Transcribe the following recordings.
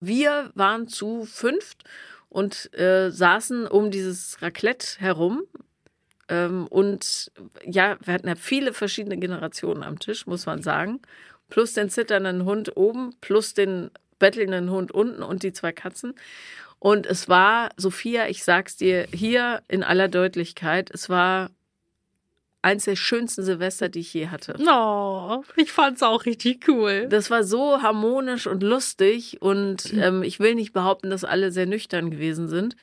Wir waren zu fünft und äh, saßen um dieses Raclette herum. Ähm, und ja, wir hatten ja viele verschiedene Generationen am Tisch, muss man sagen. Plus den zitternden Hund oben, plus den bettelnden Hund unten und die zwei Katzen. Und es war, Sophia, ich sag's dir hier in aller Deutlichkeit, es war eins der schönsten Silvester, die ich je hatte. Oh, ich fand's auch richtig cool. Das war so harmonisch und lustig und ähm, ich will nicht behaupten, dass alle sehr nüchtern gewesen sind.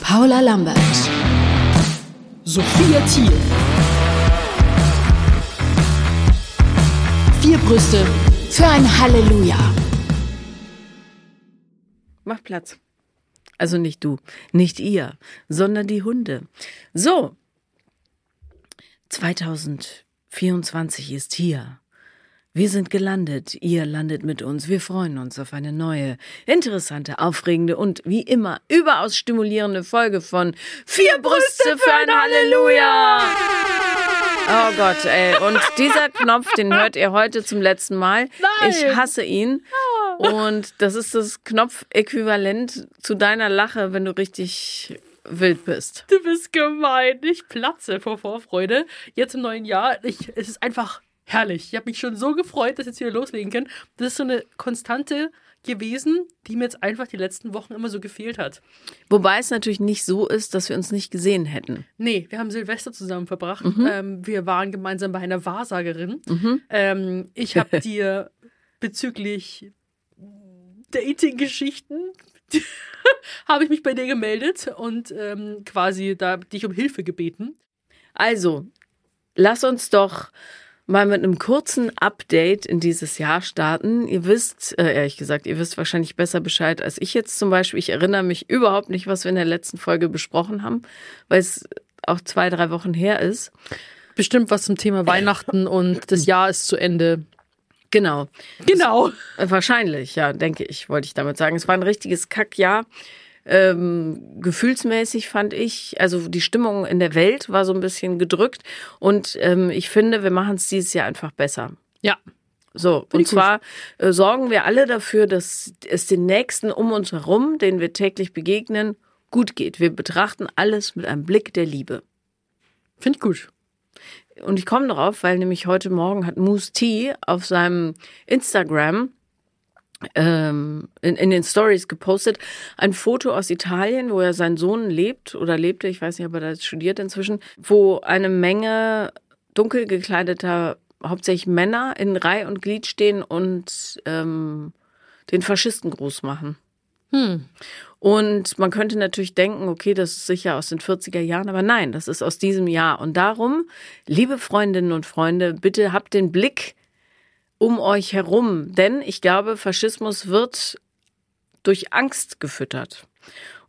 Paula Lambert, Sophia Thiel. vier Brüste für ein Halleluja. Mach Platz. Also nicht du, nicht ihr, sondern die Hunde. So. 2024 ist hier. Wir sind gelandet, ihr landet mit uns. Wir freuen uns auf eine neue, interessante, aufregende und wie immer überaus stimulierende Folge von Vier Brüste für ein Halleluja. Oh Gott, ey. Und dieser Knopf, den hört ihr heute zum letzten Mal. Nein. Ich hasse ihn. Und das ist das Knopfäquivalent zu deiner Lache, wenn du richtig wild bist. Du bist gemein. Ich platze vor Vorfreude. Jetzt im neuen Jahr. Ich, es ist einfach herrlich. Ich habe mich schon so gefreut, dass wir jetzt wieder loslegen können. Das ist so eine Konstante gewesen, die mir jetzt einfach die letzten Wochen immer so gefehlt hat. Wobei es natürlich nicht so ist, dass wir uns nicht gesehen hätten. Nee, wir haben Silvester zusammen verbracht. Ähm, wir waren gemeinsam bei einer Wahrsagerin. Ähm, ich habe dir bezüglich Dating-Geschichten habe ich mich bei dir gemeldet und ähm, quasi da dich um Hilfe gebeten. Also, lass uns doch mal mit einem kurzen Update in dieses Jahr starten. Ihr wisst, äh, ehrlich gesagt, ihr wisst wahrscheinlich besser Bescheid als ich jetzt zum Beispiel. Ich erinnere mich überhaupt nicht, was wir in der letzten Folge besprochen haben, weil es auch zwei, drei Wochen her ist. Bestimmt was zum Thema Weihnachten und das Jahr ist zu Ende. Genau. Genau. Äh, Wahrscheinlich, ja, denke ich, wollte ich damit sagen. Es war ein richtiges Kackjahr. Ähm, gefühlsmäßig fand ich, also die Stimmung in der Welt war so ein bisschen gedrückt und ähm, ich finde, wir machen es dieses Jahr einfach besser. Ja. So, und ich gut. zwar äh, sorgen wir alle dafür, dass es den Nächsten um uns herum, denen wir täglich begegnen, gut geht. Wir betrachten alles mit einem Blick der Liebe. Finde ich gut. Und ich komme darauf, weil nämlich heute Morgen hat Moose T auf seinem Instagram ähm, in, in den Stories gepostet ein Foto aus Italien, wo er sein Sohn lebt oder lebte, ich weiß nicht, ob er da studiert inzwischen, wo eine Menge dunkel gekleideter, hauptsächlich Männer in Reih und Glied stehen und ähm, den Faschisten groß machen. Hm. Und man könnte natürlich denken, okay, das ist sicher aus den 40er Jahren, aber nein, das ist aus diesem Jahr. Und darum, liebe Freundinnen und Freunde, bitte habt den Blick um euch herum, denn ich glaube, Faschismus wird durch Angst gefüttert.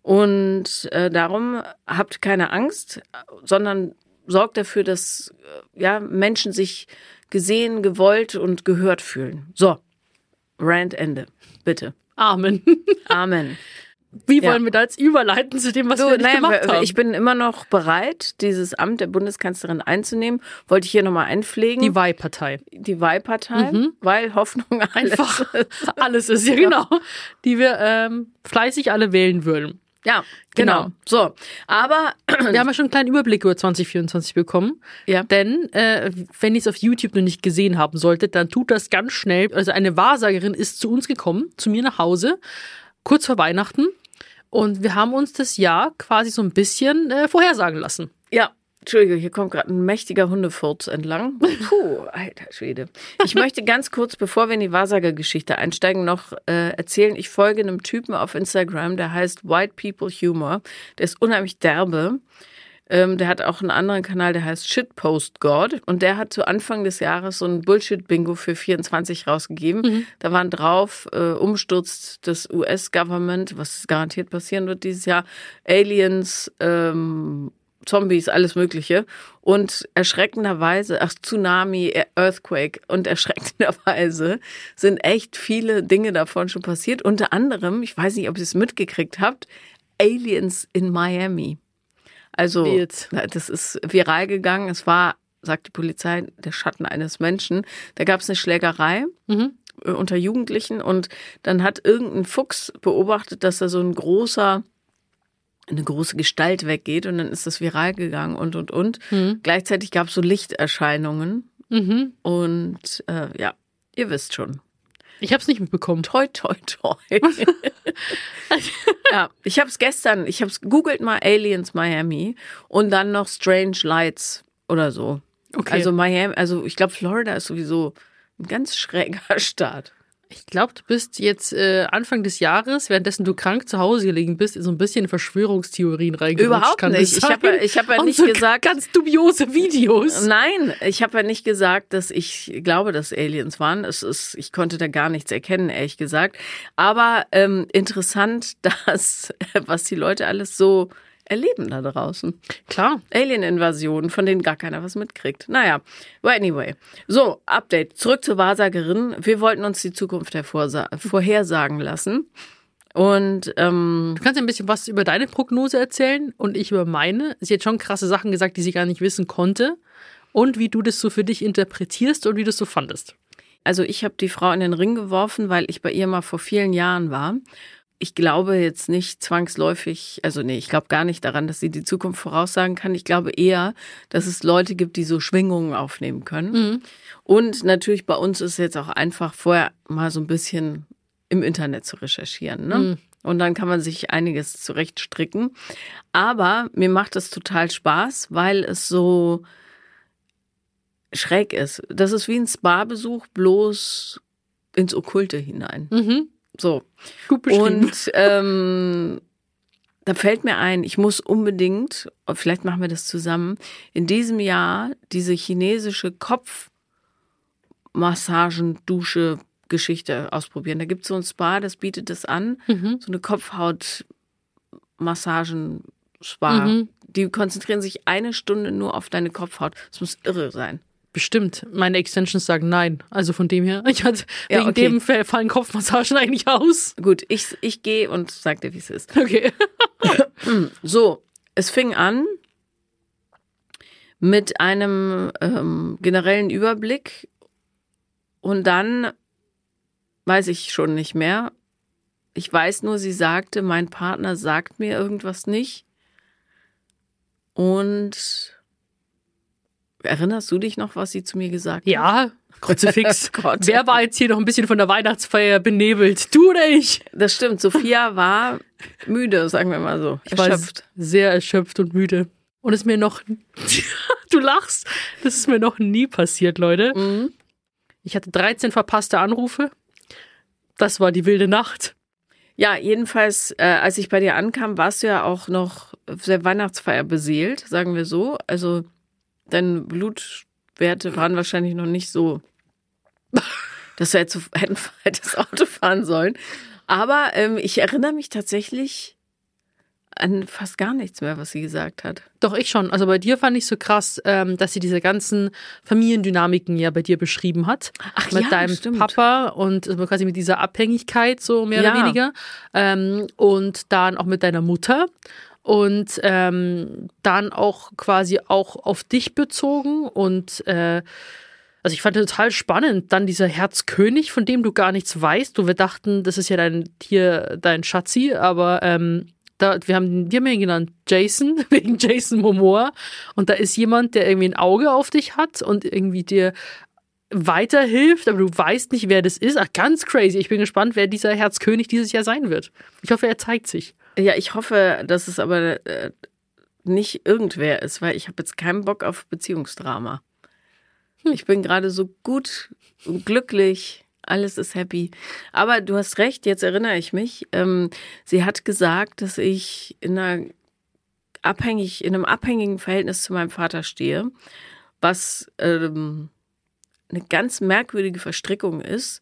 Und äh, darum habt keine Angst, sondern sorgt dafür, dass äh, ja, Menschen sich gesehen, gewollt und gehört fühlen. So, Rant Ende, bitte. Amen. Amen. Wie Ja. wollen wir da jetzt überleiten zu dem, was Du, wir nicht nein, gemacht haben? ich bin immer noch bereit, dieses Amt der Bundeskanzlerin einzunehmen. Wollte ich hier nochmal einpflegen. die Wahlpartei. die Wahlpartei, weil Hoffnung alles Einfach ist. alles ist, ja genau. Die wir ähm, fleißig alle wählen würden. Ja, genau. Genau. So, aber Wir haben ja schon einen kleinen Überblick über 2024 bekommen. Ja. Denn, äh, wenn ihr es auf YouTube noch nicht gesehen haben solltet, dann tut das ganz schnell. Also eine Wahrsagerin ist zu uns gekommen, zu mir nach Hause, kurz vor Weihnachten. Und wir haben uns das Jahr quasi so ein bisschen äh, vorhersagen lassen. ja, Entschuldige, hier kommt gerade ein mächtiger Hundefurz entlang. Puh, alter Schwede. Ich möchte ganz kurz, bevor wir in die Wahrsagergeschichte einsteigen, noch äh, erzählen, ich folge einem Typen auf Instagram, der heißt White People Humor. Der ist unheimlich derbe. Ähm, der hat auch einen anderen Kanal, der heißt Shitpost God. Und der hat zu Anfang des Jahres so ein Bullshit-Bingo für 24 rausgegeben. Da waren drauf äh, Umsturz des US-Government, was garantiert passieren wird dieses Jahr, Aliens, ähm, Zombies, alles Mögliche. Und erschreckenderweise, ach, Tsunami, Earthquake und erschreckenderweise sind echt viele Dinge davon schon passiert. Unter anderem, ich weiß nicht, ob ihr es mitgekriegt habt, Aliens in Miami. Also, das ist viral gegangen. Es war, sagt die Polizei, der Schatten eines Menschen. Da gab es eine Schlägerei Mhm. äh, unter Jugendlichen und dann hat irgendein Fuchs beobachtet, dass da so ein großer, eine große Gestalt weggeht und dann ist das viral gegangen und und und. Mhm. Gleichzeitig gab es so Lichterscheinungen Mhm. und äh, ja, ihr wisst schon. Ich habe es nicht mitbekommen. Toi, toi, toi. ja, ich habe es gestern, ich habe es googelt mal Aliens Miami und dann noch Strange Lights oder so. Okay. Also Miami, also ich glaube Florida ist sowieso ein ganz schräger Staat. Ich glaube, du bist jetzt äh, Anfang des Jahres, währenddessen du krank zu Hause gelegen bist, in so ein bisschen Verschwörungstheorien reingerutscht. Überhaupt kann nicht. Ich habe ich habe ja nicht so gesagt- ganz dubiose Videos. Nein, ich habe ja nicht gesagt, dass ich glaube, dass Aliens waren. Es ist, ich konnte da gar nichts erkennen, ehrlich gesagt. Aber ähm, interessant, dass was die Leute alles so erleben da draußen. Klar. Alien-Invasionen, von denen gar keiner was mitkriegt. Naja, but anyway. So, Update. Zurück zur Wahrsagerin. Wir wollten uns die Zukunft vorhersagen lassen. Und ähm, Du kannst ein bisschen was über deine Prognose erzählen und ich über meine. Sie hat schon krasse Sachen gesagt, die sie gar nicht wissen konnte. Und wie du das so für dich interpretierst und wie du es so fandest. also ich habe die Frau in den Ring geworfen, weil ich bei ihr mal vor vielen Jahren war. Ich glaube jetzt nicht zwangsläufig, also nee, ich glaube gar nicht daran, dass sie die Zukunft voraussagen kann. Ich glaube eher, dass es Leute gibt, die so Schwingungen aufnehmen können. Und natürlich bei uns ist jetzt auch einfach vorher mal so ein bisschen im Internet zu recherchieren. Ne? Und dann kann man sich einiges zurechtstricken. Aber mir macht es total Spaß, weil es so schräg ist. Das ist wie ein Spa-Besuch, bloß ins Okkulte hinein. Mhm. So. Gut beschrieben. Und ähm, da fällt mir ein, ich muss unbedingt, vielleicht machen wir das zusammen, in diesem Jahr diese chinesische Kopfmassagen, Dusche, Geschichte ausprobieren. Da gibt es so ein Spa, das bietet das an, Mhm. so eine Kopfhaut-Massagen, Spa. Mhm. Die konzentrieren sich eine Stunde nur auf deine Kopfhaut. Das muss irre sein. Bestimmt. Meine Extensions sagen nein. Also von dem her, ich hatte Ja, wegen okay. dem Fall- fallen Kopfmassagen eigentlich aus. Gut, ich, ich gehe und sag dir, wie es ist. Okay. So, es fing an mit einem ähm, generellen Überblick und dann weiß ich schon nicht mehr. Ich weiß nur, sie sagte, mein Partner sagt mir irgendwas nicht. Und erinnerst du dich noch, was sie zu mir gesagt hat? Ja, Kruzifix. Gott. Wer war jetzt hier noch ein bisschen von der Weihnachtsfeier benebelt? Du oder ich? Das stimmt. Sophia war müde, sagen wir mal so. Ich war Erschöpft. sehr erschöpft und müde. Und es ist mir noch, du lachst, das ist mir noch nie passiert, Leute. Mhm. Ich hatte 13 verpasste Anrufe. Das war die wilde Nacht. Ja, jedenfalls, äh, als ich bei dir ankam, warst du ja auch noch sehr Weihnachtsfeier beseelt, sagen wir so. Also deine Blutwerte waren wahrscheinlich noch nicht so, dass wir jetzt so hätten das Auto fahren sollen. Aber ähm, ich erinnere mich tatsächlich an fast gar nichts mehr, was sie gesagt hat. Doch, ich schon. Also bei dir fand ich so krass, ähm, dass sie diese ganzen Familiendynamiken ja bei dir beschrieben hat. Ach mit ja, deinem stimmt. Papa und also quasi mit dieser Abhängigkeit, so mehr Ja. oder weniger. Ähm, und dann auch mit deiner Mutter. Und ähm, dann auch quasi auch auf dich bezogen und äh, also ich fand total spannend, dann dieser Herzkönig, von dem du gar nichts weißt. Du, wir dachten, das ist ja dein hier dein Schatzi, aber ähm, da, wir haben, wir haben ihn genannt Jason, wegen Jason Momoa. Und da ist jemand, der irgendwie ein Auge auf dich hat und irgendwie dir weiterhilft, aber du weißt nicht, wer das ist. Ach, ganz crazy. Ich bin gespannt, wer dieser Herzkönig dieses Jahr sein wird. Ich hoffe, er zeigt sich. Ja, ich hoffe, dass es aber äh, nicht irgendwer ist, weil ich habe jetzt keinen Bock auf Beziehungsdrama. Ich bin gerade so gut und glücklich, alles ist happy. Aber du hast recht, jetzt erinnere ich mich. Ähm, sie hat gesagt, dass ich in einer abhängig, in einem abhängigen Verhältnis zu meinem Vater stehe, was ähm, eine ganz merkwürdige Verstrickung ist.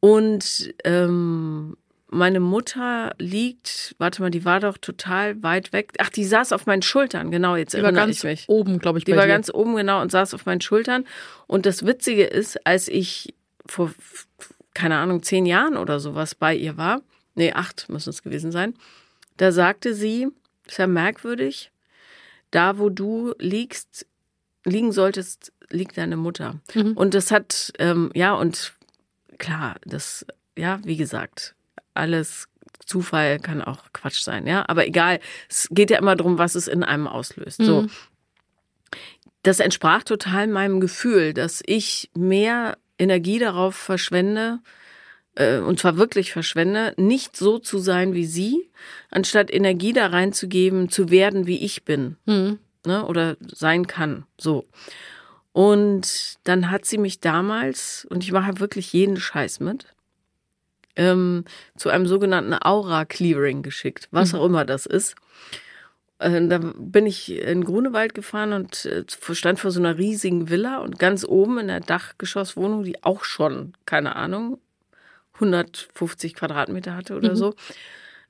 Und ähm, meine Mutter liegt, warte mal, die war doch total weit weg. Ach, die saß auf meinen Schultern, genau, jetzt Die war erinnere ganz ich mich. oben, glaube ich, Die war dir. ganz oben, genau, und saß auf meinen Schultern. Und das Witzige ist, als ich vor, keine Ahnung, zehn Jahren oder sowas bei ihr war, nee, acht müssen es gewesen sein, da sagte sie, ist ja merkwürdig, da wo du liegst, liegen solltest, liegt deine Mutter. Mhm. Und das hat, ähm, ja, und klar, das, ja, wie gesagt, alles Zufall kann auch Quatsch sein, ja. Aber egal, es geht ja immer darum, was es in einem auslöst. So. Mhm. Das entsprach total meinem Gefühl, dass ich mehr Energie darauf verschwende, äh, und zwar wirklich verschwende, nicht so zu sein wie sie, anstatt Energie da reinzugeben, zu werden, wie ich bin Mhm. ne, oder sein kann. So. Und dann hat sie mich damals, und ich mache wirklich jeden Scheiß mit, ähm, zu einem sogenannten Aura-Clearing geschickt, was auch immer das ist. Äh, da bin ich in Grunewald gefahren und äh, stand vor so einer riesigen Villa und ganz oben in der Dachgeschosswohnung, die auch schon, keine Ahnung, 150 Quadratmeter hatte oder so,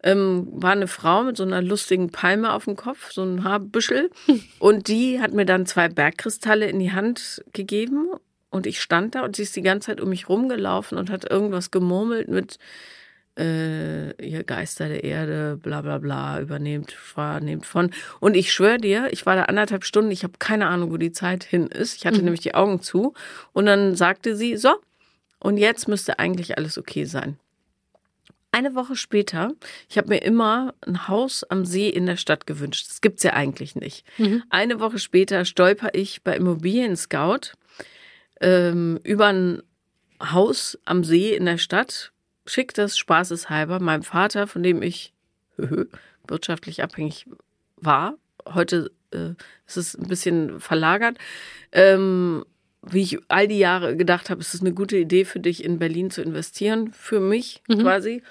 ähm, war eine Frau mit so einer lustigen Palme auf dem Kopf, so ein Haarbüschel. Und die hat mir dann zwei Bergkristalle in die Hand gegeben. Und ich stand da und sie ist die ganze Zeit um mich rumgelaufen und hat irgendwas gemurmelt mit äh, ihr Geister der Erde, bla bla bla, übernehmt, nehmt von. Und ich schwöre dir, ich war da anderthalb Stunden, ich habe keine Ahnung, wo die Zeit hin ist. Ich hatte nämlich die Augen zu. Und dann sagte sie, so, und jetzt müsste eigentlich alles okay sein. Eine Woche später, ich habe mir immer ein Haus am See in der Stadt gewünscht. Das gibt's ja eigentlich nicht. Eine Woche später stolper ich bei Immobilien Scout ähm, über ein Haus am See in der Stadt, schick das spaßeshalber meinem Vater, von dem ich wirtschaftlich abhängig war. Heute äh, ist es ein bisschen verlagert. Ähm, wie ich all die Jahre gedacht habe, es ist eine gute Idee für dich, in Berlin zu investieren, für mich quasi.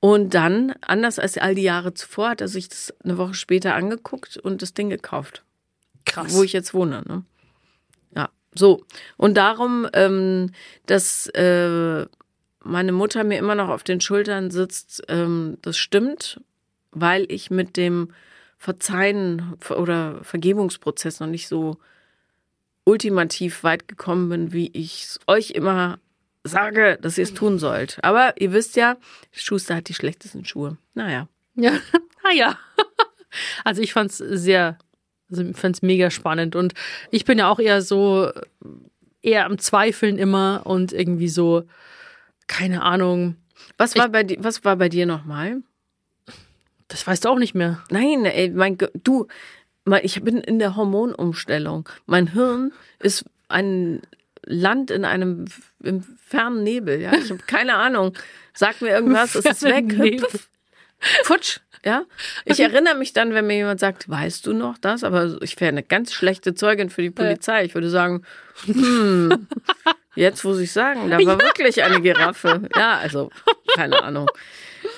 Und dann, anders als all die Jahre zuvor, hat er sich das eine Woche später angeguckt und das Ding gekauft, Krass. wo ich jetzt wohne. Ne? So. Und darum, ähm, dass äh, meine Mutter mir immer noch auf den Schultern sitzt, ähm, das stimmt, weil ich mit dem Verzeihen oder Vergebungsprozess noch nicht so ultimativ weit gekommen bin, wie ich es euch immer sage, dass ihr es tun sollt. Aber ihr wisst ja, Schuster hat die schlechtesten Schuhe. Naja. Ja, naja. Also ich fand's sehr, also ich fand's mega spannend und ich bin ja auch eher so, eher am Zweifeln immer und irgendwie so, keine Ahnung, Was war bei dir, was war bei dir nochmal? das weißt du auch nicht mehr. Nein, ey, mein du, mein, ich bin in der Hormonumstellung. Mein Hirn ist ein Land in einem im fernen Nebel, ja. Ich habe keine Ahnung. Sag mir irgendwas, es ist weg. Nebel. Futsch, ja. Ich erinnere mich dann, wenn mir jemand sagt, weißt du noch das? Aber ich wäre eine ganz schlechte Zeugin für die Polizei. Ich würde sagen, hm, jetzt muss ich sagen, da war wirklich eine Giraffe. Ja, also, keine Ahnung.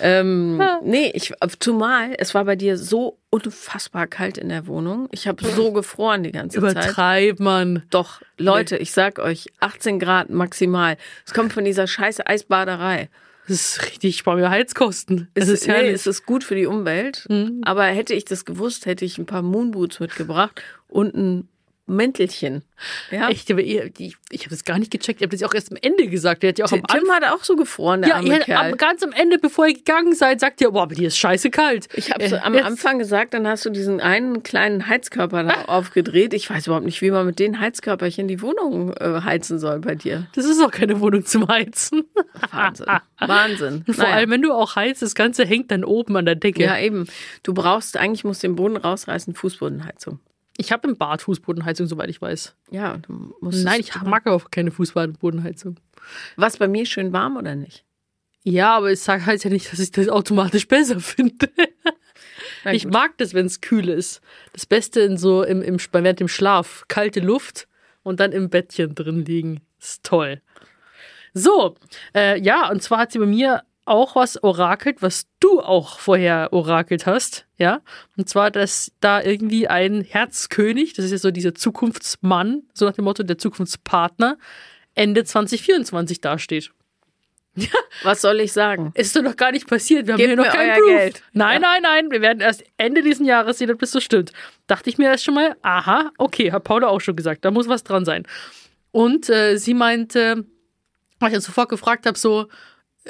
Ähm, nee, ich, zumal es war bei dir so unfassbar kalt in der Wohnung. Ich habe so gefroren die ganze Zeit. Übertreib, Mann. Doch, Leute, ich sag euch, 18 Grad maximal. Es kommt von dieser scheiße Eisbaderei. Das ist richtig, ich spare mir Heizkosten. Es ist nee, herrlich. es ist gut für die Umwelt. Aber hätte ich das gewusst, hätte ich ein paar Moonboots mitgebracht und ein Mäntelchen. Ja. Echt, ich, ich habe das gar nicht gecheckt. Ihr habt das ja auch erst am Ende gesagt. Der hat ja auch am Tim Anfang. hat auch so gefroren, der Ja, arme Kerl. am, ganz am Ende, bevor ihr gegangen seid, sagt ihr, boah, aber die ist scheiße kalt. Ich habe Äh, am jetzt- Anfang gesagt, dann hast du diesen einen kleinen Heizkörper da aufgedreht. Ich weiß überhaupt nicht, wie man mit den Heizkörperchen die Wohnung äh, heizen soll bei dir. Das ist auch keine Wohnung zum Heizen. Wahnsinn. Wahnsinn. Vor Naja. allem, wenn du auch heizt, das Ganze hängt dann oben an der Decke. Ja, eben. Du brauchst, eigentlich musst den Boden rausreißen, Fußbodenheizung. Ich habe im Bad Fußbodenheizung, soweit ich weiß. Ja, du musst Nein, ich mag auch keine Fußbodenheizung. Was bei mir schön warm oder nicht? Ja, aber es sagt heißt ja nicht, dass ich das automatisch besser finde. Na Ich mag das, wenn es kühl ist. Das Beste in so im, im während dem Schlaf. Kalte Luft und dann im Bettchen drin liegen. ist toll. So, äh, ja, und zwar hat sie bei mir auch was orakelt, was du auch vorher orakelt hast, ja. Und zwar, dass da irgendwie ein Herzkönig, das ist ja so dieser Zukunftsmann, so nach dem Motto der Zukunftspartner, Ende 2024 dasteht. Was soll ich sagen? Ist doch noch gar nicht passiert. Wir haben Gebt hier noch kein Proof. Geld. Nein, nein, nein. Wir werden erst Ende diesen Jahres sehen, ob das so stimmt. Dachte ich mir erst schon mal, aha, okay, hat Paula auch schon gesagt, da muss was dran sein. Und äh, sie meinte, weil ich dann sofort gefragt habe, so äh,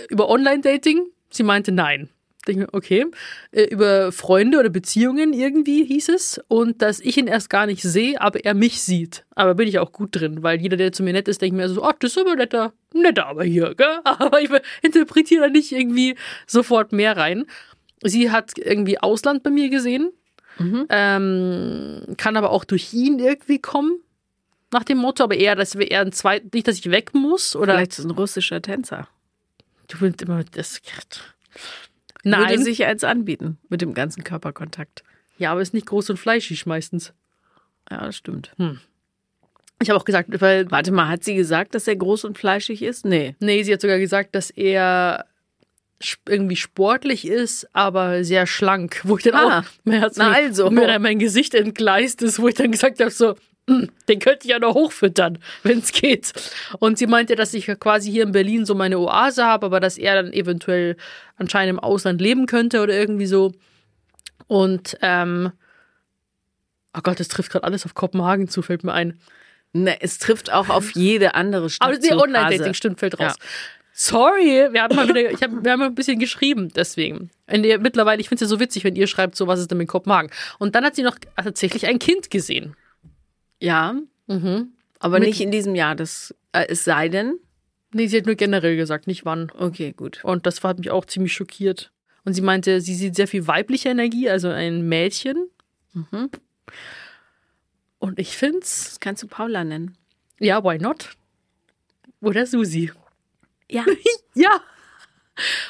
über Online-Dating, sie meinte nein. Denke mir, okay. Äh, über Freunde oder Beziehungen irgendwie hieß es. Und dass ich ihn erst gar nicht sehe, aber er mich sieht. Aber bin ich auch gut drin, weil jeder, der zu mir nett ist, denkt mir so, ach, das ist aber netter, netter aber hier, gell? Aber ich interpretiere da nicht irgendwie sofort mehr rein. Sie hat irgendwie Ausland bei mir gesehen. Ähm, kann aber auch durch ihn irgendwie kommen. Nach dem Motto, aber eher, dass wir eher ein zweit, nicht, dass ich weg muss oder Vielleicht ist es ein russischer Tänzer. Du willst immer das. Würde Nein, sich als anbieten mit dem ganzen Körperkontakt. ja, aber ist nicht groß und fleischig meistens. Ja, das stimmt. Ich habe auch gesagt, weil Warte mal, hat sie gesagt, dass er groß und fleischig ist? Nee. Nee, sie hat sogar gesagt, dass er irgendwie sportlich ist, aber sehr schlank. Wo ich dann Ah, auch, mir, hat's na also. mir dann mein Gesicht entgleist ist, wo ich dann gesagt habe, so, hm, den könnte ich ja noch hochfüttern, wenn es geht. Und sie meinte, dass ich quasi hier in Berlin so meine Oase habe, aber dass er dann eventuell anscheinend im Ausland leben könnte oder irgendwie so. Und, ähm, oh Gott, das trifft gerade alles auf Kopenhagen zu, fällt mir ein. Ne, es trifft auch auf jede andere Stadt. Aber nee, zu, Online-Dating, stimmt, fällt raus. Ja. Sorry, wir haben mal wieder, ich hab, wir haben ein bisschen geschrieben, deswegen. In der, mittlerweile, ich finde es ja so witzig, wenn ihr schreibt, so was ist denn mit Kopenhagen. Und dann hat sie noch tatsächlich ein Kind gesehen. Ja, Mhm. aber Mit- nicht in diesem Jahr. Das, äh, es sei denn. Nee, sie hat nur generell gesagt, nicht wann. Okay, gut. Und das hat mich auch ziemlich schockiert. Und sie meinte, sie sieht sehr viel weibliche Energie, also ein Mädchen. Mhm. Und ich find's, Das kannst du Paula nennen. ja, why not? Oder Susi. Ja. Ja.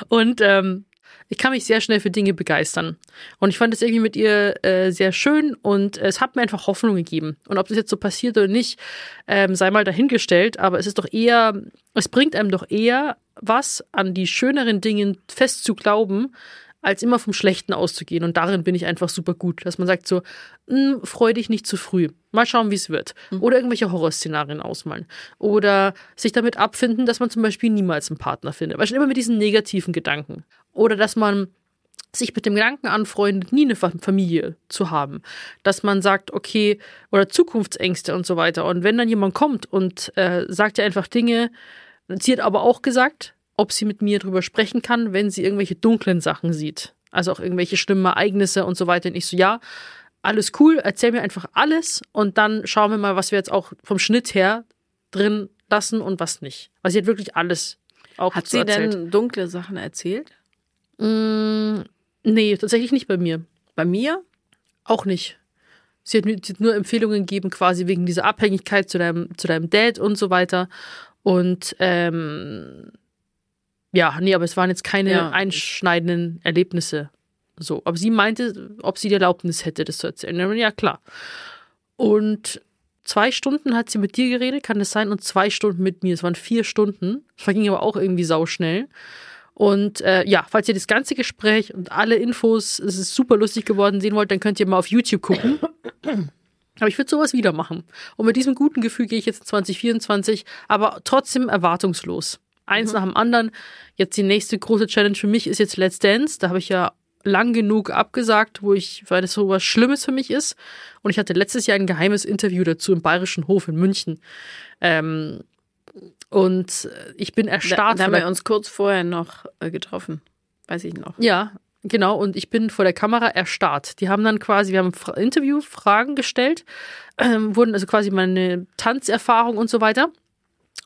Und ähm, ich kann mich sehr schnell für Dinge begeistern. Und ich fand es irgendwie mit ihr äh, sehr schön und es hat mir einfach Hoffnung gegeben. Und ob das jetzt so passiert oder nicht, ähm, sei mal dahingestellt. Aber es ist doch eher, es bringt einem doch eher was, an die schöneren Dingen fest zu glauben, als immer vom Schlechten auszugehen. Und darin bin ich einfach super gut, dass man sagt so, "Hm, freu dich nicht zu früh. Mal schauen, wie es wird. Oder irgendwelche Horrorszenarien ausmalen. Oder sich damit abfinden, dass man zum Beispiel niemals einen Partner findet. Weil schon immer mit diesen negativen Gedanken. Oder dass man sich mit dem Gedanken anfreundet, nie eine Fa- Familie zu haben. Dass man sagt, okay, oder Zukunftsängste und so weiter. Und wenn dann jemand kommt und äh, sagt ja einfach Dinge, sie hat aber auch gesagt, ob sie mit mir drüber sprechen kann, wenn sie irgendwelche dunklen Sachen sieht. Also auch irgendwelche schlimmen Ereignisse und so weiter. Und ich so, ja, alles cool, erzähl mir einfach alles und dann schauen wir mal, was wir jetzt auch vom Schnitt her drin lassen und was nicht. Weil sie hat wirklich alles auch Hat sie erzählt. denn dunkle Sachen erzählt? Mm, nee, tatsächlich nicht bei mir. Bei mir? Auch nicht. Sie hat, mir- sie hat nur Empfehlungen gegeben, quasi wegen dieser Abhängigkeit zu deinem, zu deinem Dad und so weiter. Und ähm, ja, nee, aber es waren jetzt keine Ja. einschneidenden Erlebnisse. So. Aber sie meinte, ob sie die Erlaubnis hätte, das zu erzählen. Ja, klar. Und zwei Stunden hat sie mit dir geredet, kann das sein? Und zwei Stunden mit mir. Es waren vier Stunden. Das verging aber auch irgendwie sauschnell. Und äh, ja, falls ihr das ganze Gespräch und alle Infos, es ist super lustig geworden, sehen wollt, dann könnt ihr mal auf YouTube gucken. Aber ich würde sowas wieder machen. Und mit diesem guten Gefühl gehe ich jetzt in 2024, aber trotzdem erwartungslos. Eins nach dem anderen. Jetzt die nächste große Challenge für mich ist jetzt Let's Dance. Da habe ich ja lang genug abgesagt, wo ich, weil das so was Schlimmes für mich ist. Und ich hatte letztes Jahr ein geheimes Interview dazu im Bayerischen Hof in München. Ähm, und ich bin Da, erstarrt. da haben vor der- wir uns kurz vorher noch äh, getroffen. Weiß ich noch. ja, genau. Und ich bin vor der Kamera erstarrt. Die haben dann quasi, wir haben Fra- Interviewfragen gestellt, ähm, wurden also quasi meine Tanzerfahrung und so weiter.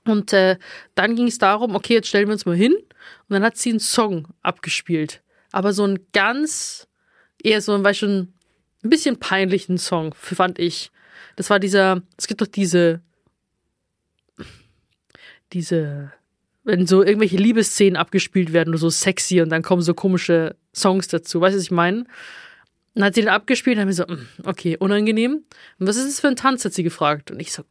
Und äh, dann ging es darum, okay, jetzt stellen wir uns mal hin. Und dann hat sie einen Song abgespielt. Aber so einen ganz, eher so, ein, weiß schon, ein bisschen peinlichen Song, fand ich. Das war dieser, es gibt doch diese, diese, wenn so irgendwelche Liebesszenen abgespielt werden, so sexy und dann kommen so komische Songs dazu. Weißt du, was ich meine? Dann hat sie den abgespielt und haben wir so, mm, okay, unangenehm. Und was ist das für ein Tanz, hat sie gefragt. Und ich so,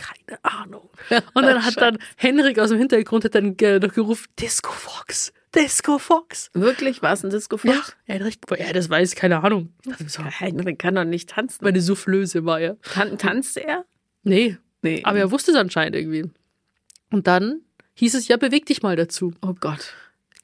keine Ahnung. Und dann hat dann Henrik aus dem Hintergrund hat dann äh, noch gerufen, Disco Fox, Disco Fox. Wirklich? War es ein disco Ja, er hat recht, ja, das weiß, keine Ahnung. So, Henrik kann doch nicht tanzen. meine Soufflöse war er. Tan tanzt er? Nee, Nee. aber er wusste es anscheinend irgendwie. Und dann hieß es, ja, beweg dich mal dazu. oh Gott.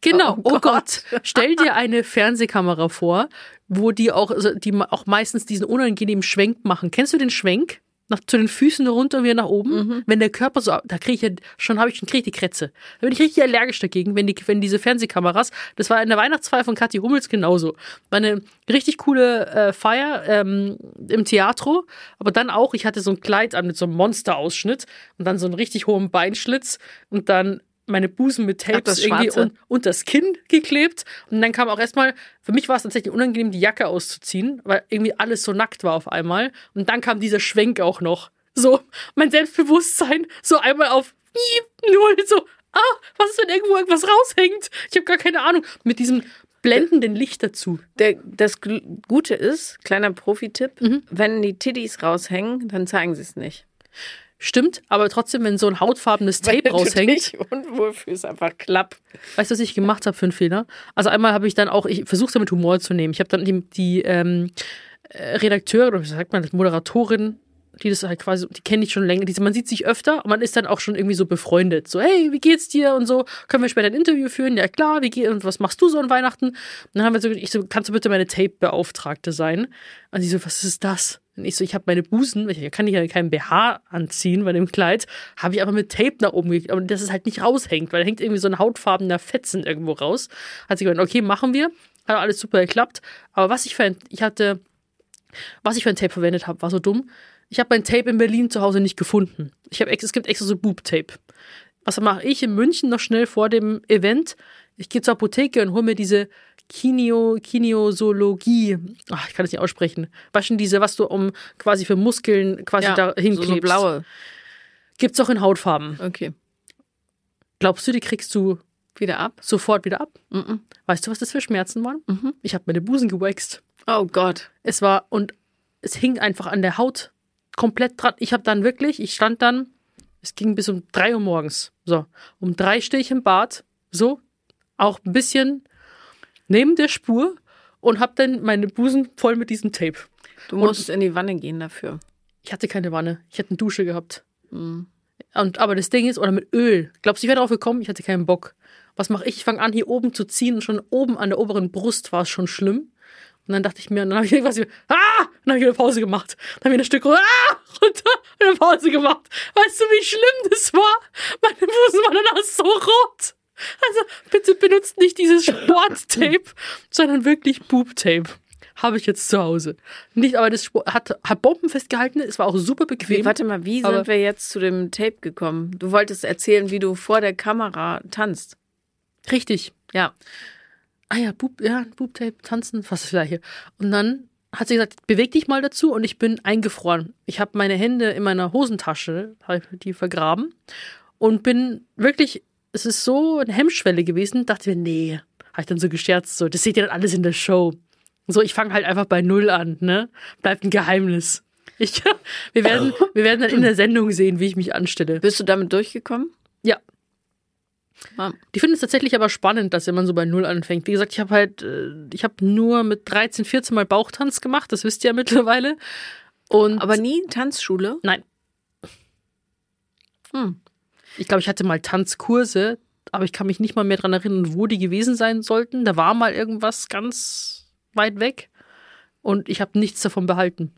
Genau. Oh Oh, Gott. Stell dir eine Fernsehkamera vor, wo die auch, also die auch meistens diesen unangenehmen Schwenk machen. Kennst du den Schwenk? Nach, zu den Füßen runter und wieder nach oben. Mhm. Wenn der Körper so, da kriege ich ja schon, habe ich schon, kriege ich die Krätze. Da bin ich richtig allergisch dagegen, wenn die, wenn diese Fernsehkameras, das war in der Weihnachtsfeier von Kathi Hummels genauso. War eine richtig coole äh, Feier ähm, im Theatro, aber dann auch, ich hatte so ein Kleid an mit so einem Monsterausschnitt und dann so einen richtig hohen Beinschlitz und dann meine Busen mit Tapes das irgendwie Schwarze. un unter das Kinn geklebt. Und dann kam auch erstmal, für mich war es tatsächlich unangenehm, die Jacke auszuziehen, weil irgendwie alles so nackt war auf einmal. Und dann kam dieser Schwenk auch noch. So, mein Selbstbewusstsein so einmal auf null, so, ah, was ist, wenn irgendwo irgendwas raushängt? Ich habe gar keine Ahnung. Mit diesem blendenden Licht dazu. Der, das Gute ist, kleiner Profi-Tipp, Mhm. wenn die Titties raushängen, dann zeigen sie es nicht. Stimmt, aber trotzdem, wenn so ein hautfarbenes Tape du raushängt. dich unwohl fühlst, einfach klapp. Weißt du, was ich gemacht habe für einen Fehler? Also einmal habe ich dann auch, ich versuche es ja mit Humor zu nehmen. Ich habe dann die, die ähm, äh, Redakteurin oder wie sagt man, Moderatorin, die das halt quasi, die kenne ich schon länger. Diese, man sieht sich öfter und man ist dann auch schon irgendwie so befreundet. So, hey, wie geht's dir und so? Können wir später ein Interview führen? Ja klar, wie geht und was machst du so an Weihnachten? Und dann haben wir so, ich so, kannst du bitte meine Tape-Beauftragte sein? Und sie so, was ist das? Und ich so, ich habe meine Busen, ich kann ja keinen BH anziehen bei dem Kleid, habe ich aber mit Tape nach oben gekriegt, aber dass es halt nicht raushängt, weil da hängt irgendwie so ein hautfarbener Fetzen irgendwo raus. Hat sie gemeint, okay, machen wir. Hat alles super geklappt. Aber was ich für ein, ich hatte, was ich für ein Tape verwendet habe, war so dumm. Ich habe mein Tape in Berlin zu Hause nicht gefunden. Ich habe, es gibt extra so Boob-Tape. Was mache ich in München noch schnell vor dem Event? Ich gehe zur Apotheke und hole mir diese Kinio, Kinesiologie. Ach, ich kann das nicht aussprechen. Waschen diese, was du um quasi für Muskeln quasi da so, hinklebst. so blaue. Gibt's auch in Hautfarben. Okay. Glaubst du, die kriegst du Wieder ab? sofort wieder ab? Mhm. Weißt du, was das für Schmerzen waren? Ich habe meine Busen gewaxt. Oh Gott. Es war und es hing einfach an der Haut komplett dran. Ich habe dann wirklich, ich stand dann, es ging bis um drei Uhr morgens. So, um drei stehe ich im Bad, so, auch ein bisschen neben der Spur und habe dann meine Busen voll mit diesem Tape. Du musst in die Wanne gehen dafür. Ich hatte keine Wanne, ich hätte eine Dusche gehabt. Und, aber das Ding ist, oder mit Öl. Glaubst du, ich wäre darauf gekommen? Ich hatte keinen Bock. Was mache ich? Ich fange an, hier oben zu ziehen und schon oben an der oberen Brust war es schon schlimm. Und dann dachte ich mir, und dann habe ich irgendwas, ah! Dann habe ich eine Pause gemacht. Dann habe ich eine Stück runter, ah! runter, und eine Pause gemacht. Weißt du, wie schlimm das war? Meine Busen waren danach so rot. Also, bitte benutzt nicht dieses Sporttape, sondern wirklich Boobtape. Habe ich jetzt zu Hause. Nicht, aber das Sport- hat, hat bombenfest gehalten. Es war auch super bequem. Wie, warte mal, wie sind wir jetzt zu dem Tape gekommen? Du wolltest erzählen, wie du vor der Kamera tanzt. Richtig. Ja. ah ja, Bub, ja, Boobtape, tanzen, was ist vielleicht hier. Und dann hat sie gesagt, beweg dich mal dazu und ich bin eingefroren. Ich habe meine Hände in meiner Hosentasche, die vergraben und bin wirklich, es ist so eine Hemmschwelle gewesen, dachte mir, nee, habe ich dann so gescherzt, so, das seht ihr dann alles in der Show. So, ich fange halt einfach bei Null an, ne? Bleibt ein Geheimnis. Ich, wir, werden, wir werden dann in der Sendung sehen, wie ich mich anstelle. Bist du damit durchgekommen? Ja, Ah. die finden es tatsächlich aber spannend, dass man so bei Null anfängt. Wie gesagt, ich habe halt, äh, ich habe nur mit 13, 14 Mal Bauchtanz gemacht, das wisst ihr ja mittlerweile. Und Aber nie Tanzschule? nein, Hm. Ich glaube, ich hatte mal Tanzkurse, aber ich kann mich nicht mal mehr dran erinnern, wo die gewesen sein sollten. Da war mal irgendwas ganz weit weg und ich habe nichts davon behalten.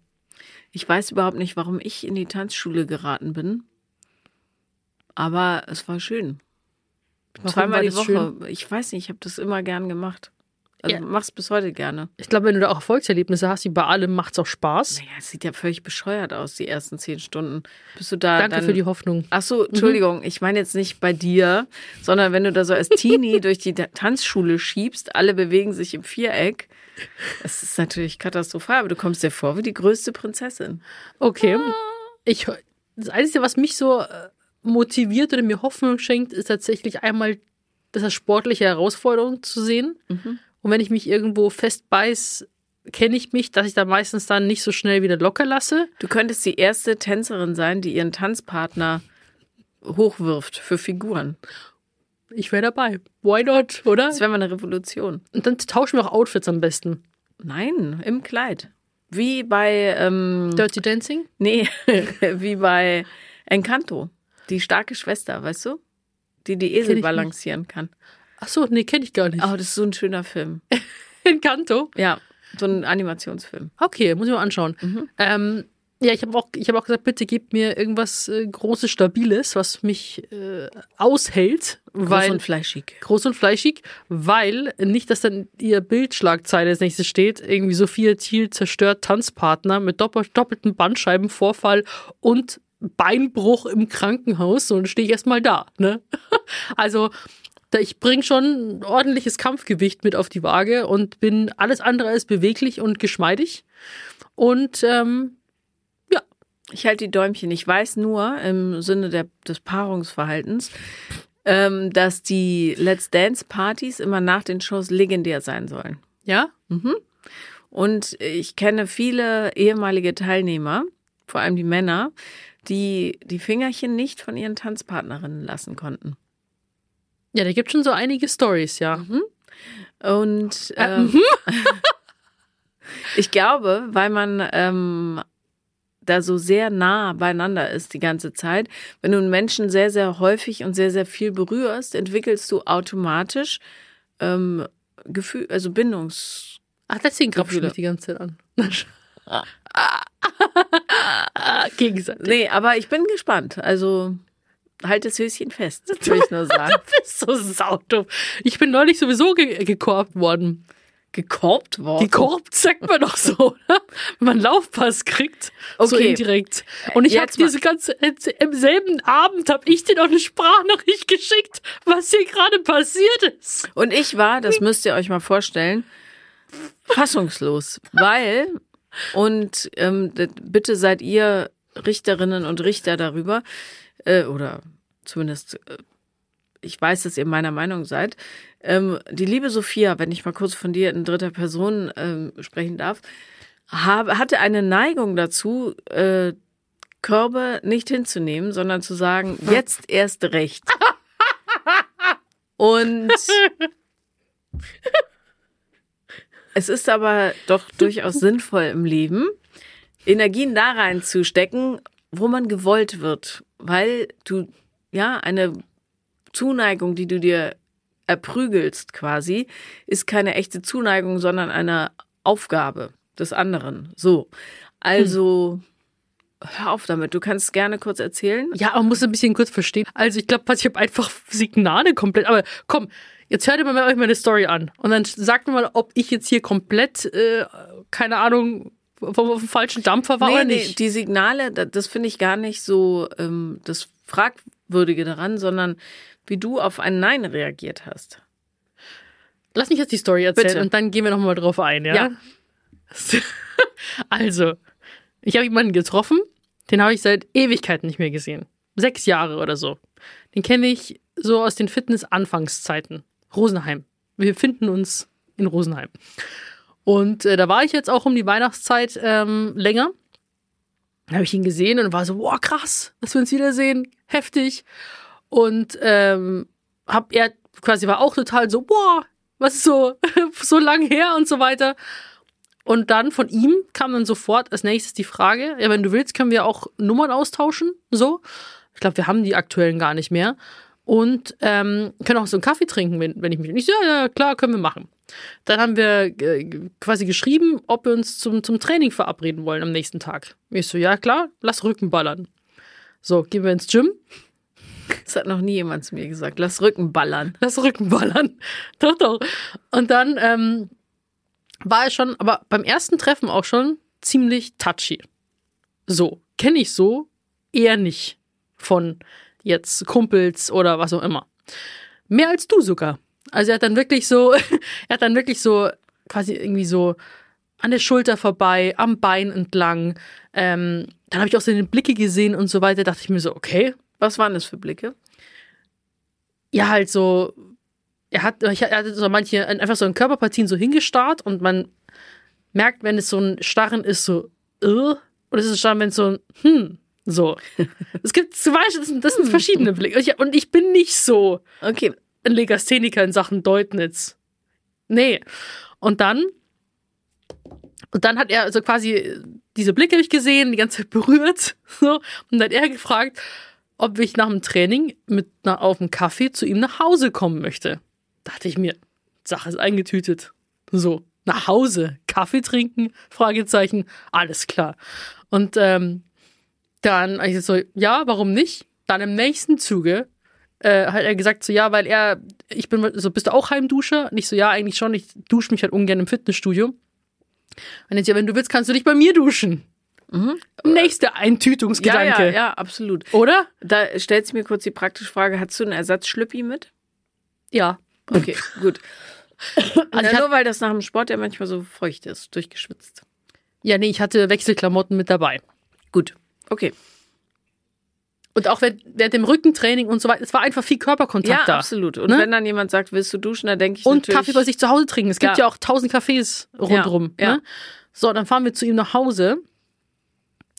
Ich weiß überhaupt nicht, warum ich in die Tanzschule geraten bin. Aber es war schön. Warum Zweimal war die Woche. schön? Ich weiß nicht, ich habe das immer gern gemacht. Also Ja. mach's bis heute gerne. Ich glaube, wenn du da auch Erfolgserlebnisse hast, wie bei allem, macht es auch Spaß. Naja, es sieht ja völlig bescheuert aus, die ersten zehn Stunden. Bist du da Danke dann, für die Hoffnung. Ach so, Entschuldigung, ich meine jetzt nicht bei dir, sondern wenn du da so als Teenie durch die Ta- Tanzschule schiebst, alle bewegen sich im Viereck. Es ist natürlich katastrophal, aber du kommst dir vor wie die größte Prinzessin. Okay. Ich, das Einzige, was mich so äh, motiviert oder mir Hoffnung schenkt, ist tatsächlich einmal das als sportliche Herausforderung zu sehen. Und wenn ich mich irgendwo festbeiß, kenne ich mich, dass ich da meistens dann nicht so schnell wieder locker lasse. Du könntest die erste Tänzerin sein, die ihren Tanzpartner hochwirft für Figuren. Ich wäre dabei. Why not, oder? Das wäre mal eine Revolution. Und dann tauschen wir auch Outfits am besten. Nein, im Kleid. Wie bei, ähm, Dirty Dancing? nee, wie bei Encanto. Die starke Schwester, weißt du? Die die Esel balancieren kann. Ach so, nee, kenne ich gar nicht. Oh, das ist so ein schöner Film. Encanto. Ja, so ein Animationsfilm. Okay, muss ich mal anschauen. Mhm. Ähm, Ja, ich habe auch, ich hab auch gesagt, bitte gebt mir irgendwas äh, Großes, Stabiles, was mich äh, aushält. Groß weil, und fleischig. groß und fleischig, weil nicht, dass dann ihr Bildschlagzeile als nächstes steht, irgendwie Sophia Thiel zerstört Tanzpartner mit doppel doppeltem Bandscheibenvorfall und Beinbruch im Krankenhaus. So, dann stehe ich erstmal da. Ne? Also ich bringe schon ein ordentliches Kampfgewicht mit auf die Waage und bin alles andere als beweglich und geschmeidig. Und ähm, Ich halte die Däumchen. Ich weiß nur im Sinne der, des Paarungsverhaltens, ähm, dass die Let's Dance Partys immer nach den Shows legendär sein sollen. ja, Und ich kenne viele ehemalige Teilnehmer, vor allem die Männer, die die Fingerchen nicht von ihren Tanzpartnerinnen lassen konnten. Ja, da gibt schon so einige Stories, ja. Und Äh, ähm, ich glaube, weil man ähm, da so sehr nah beieinander ist die ganze Zeit, wenn du einen Menschen sehr, sehr häufig und sehr, sehr viel berührst, entwickelst du automatisch ähm, Gefühl, also Bindungs. Ach, deswegen ich Gefühle. mich die ganze Zeit an. Gegenseitig. Nee, aber ich bin gespannt. Also halt das Höschen fest, will ich nur sagen. Du bist so saudumm. Ich bin neulich sowieso ge gekorbt worden. Gekorbt worden. Gekorbt sagt man doch so, oder? Wenn man einen Laufpass kriegt, so Okay. indirekt. Und ich habe diese ganze, im selben Abend habe ich dir noch eine Sprachnachricht geschickt, was hier gerade passiert ist. Und ich war, das müsst ihr euch mal vorstellen, fassungslos, weil, und ähm, bitte seid ihr Richterinnen und Richter darüber, äh, oder zumindest, äh, ich weiß, dass ihr meiner Meinung seid, ähm, die liebe Sophia, wenn ich mal kurz von dir in dritter Person ähm, sprechen darf, habe, hatte eine Neigung dazu, äh, Körbe nicht hinzunehmen, sondern zu sagen, jetzt erst recht. Und es ist aber doch durchaus sinnvoll im Leben, Energien da reinzustecken, wo man gewollt wird, weil du ja eine Zuneigung, die du dir erprügelst quasi, ist keine echte Zuneigung, sondern eine Aufgabe des anderen. So. Also hör auf damit. Du kannst gerne kurz erzählen. Ja, man muss ein bisschen kurz verstehen. Also ich glaube, ich habe einfach Signale komplett. Aber komm, jetzt hört ihr mal euch meine Story an. Und dann sagt mir mal, ob ich jetzt hier komplett, äh, keine Ahnung, vom, vom falschen Dampfer war nee, oder nee, nicht. die Signale, da- das finde ich gar nicht so ähm, das Fragwürdige daran, sondern wie du auf ein Nein reagiert hast. Lass mich jetzt die Story erzählen Bitte. und dann gehen wir nochmal drauf ein, ja? Ja. Also, ich habe jemanden getroffen, den habe ich seit Ewigkeiten nicht mehr gesehen. Sechs Jahre oder so. Den kenne ich so aus den Fitness-Anfangszeiten. Rosenheim. Wir finden uns in Rosenheim. Und äh, da war ich jetzt auch um die Weihnachtszeit ähm, länger. Da habe ich ihn gesehen und war so, wow, krass, dass wir uns wiedersehen. Heftig. Und ähm, hab er quasi war auch total so, wow, was ist so, so lang her und so weiter. Und dann von ihm kam dann sofort als nächstes die Frage, ja, wenn du willst, können wir auch Nummern austauschen, so. Ich glaube, wir haben die aktuellen gar nicht mehr. Und ähm, können auch so einen Kaffee trinken, wenn, wenn ich mich. Und ich so, ja, ja, klar, können wir machen. Dann haben wir äh, quasi geschrieben, ob wir uns zum, zum Training verabreden wollen am nächsten Tag. Ich so, ja, klar, lass Rücken ballern. So, gehen wir ins Gym, Das hat noch nie jemand zu mir gesagt. Lass Rücken ballern. lass Rücken ballern. doch, doch. Und dann ähm, war er schon, aber beim ersten Treffen auch schon ziemlich touchy. So, kenne ich so eher nicht von jetzt Kumpels oder was auch immer. Mehr als du sogar. Also er hat dann wirklich so, er hat dann wirklich so quasi irgendwie so an der Schulter vorbei, am Bein entlang. Ähm, dann habe ich auch seine Blicke gesehen und so weiter. Dachte ich mir so, okay, Was waren das für Blicke? ja, halt so, er hat, er hatte so manche, einfach so in Körperpartien so hingestarrt und man merkt, wenn es so ein Starren ist, so, äh, oder es ist ein Starren, wenn es so ein, hm, so. Es gibt zwei, das sind, das sind verschiedene Blicke. Und ich, und ich bin nicht so Okay. Ein Legastheniker in Sachen Deutnitz. Nee. Und dann, und dann hat er also quasi diese Blicke habe ich gesehen, die ganze Zeit berührt, so. Und dann hat er gefragt, ob ich nach dem Training mit einer, auf dem Kaffee zu ihm nach Hause kommen möchte. Dachte ich mir, Sache ist eingetütet. So, Nach Hause, Kaffee trinken? Fragezeichen. Alles klar. Und ähm, dann ich so, ja, warum nicht? Dann im nächsten Zuge äh, hat er gesagt so, ja, weil er, ich bin so, bist du auch Heimduscher? Nicht so, ja, eigentlich schon. Ich dusche mich halt ungern im Fitnessstudio. Und jetzt ja, wenn du willst, kannst du dich bei mir duschen. Nächster Ja, Eintütungsgedanke. ja, ja, absolut. Oder? Da stellt sich mir kurz die praktische Frage, hast du einen Ersatzschlüppi mit? Ja. Okay, gut. Also Na, nur weil das nach dem Sport ja manchmal so feucht ist, durchgeschwitzt. Ja, nee, ich hatte Wechselklamotten mit dabei. Gut. Okay. Und auch während, dem Rückentraining und so weiter, es war einfach viel Körperkontakt Ja, da. absolut. Und Ne? wenn dann jemand sagt, willst du duschen, dann denke ich Und. Kaffee bei sich zu Hause trinken. Es gibt Ja. ja, auch tausend Cafés rundherum. Ja. Ne? So, dann fahren wir zu ihm nach Hause.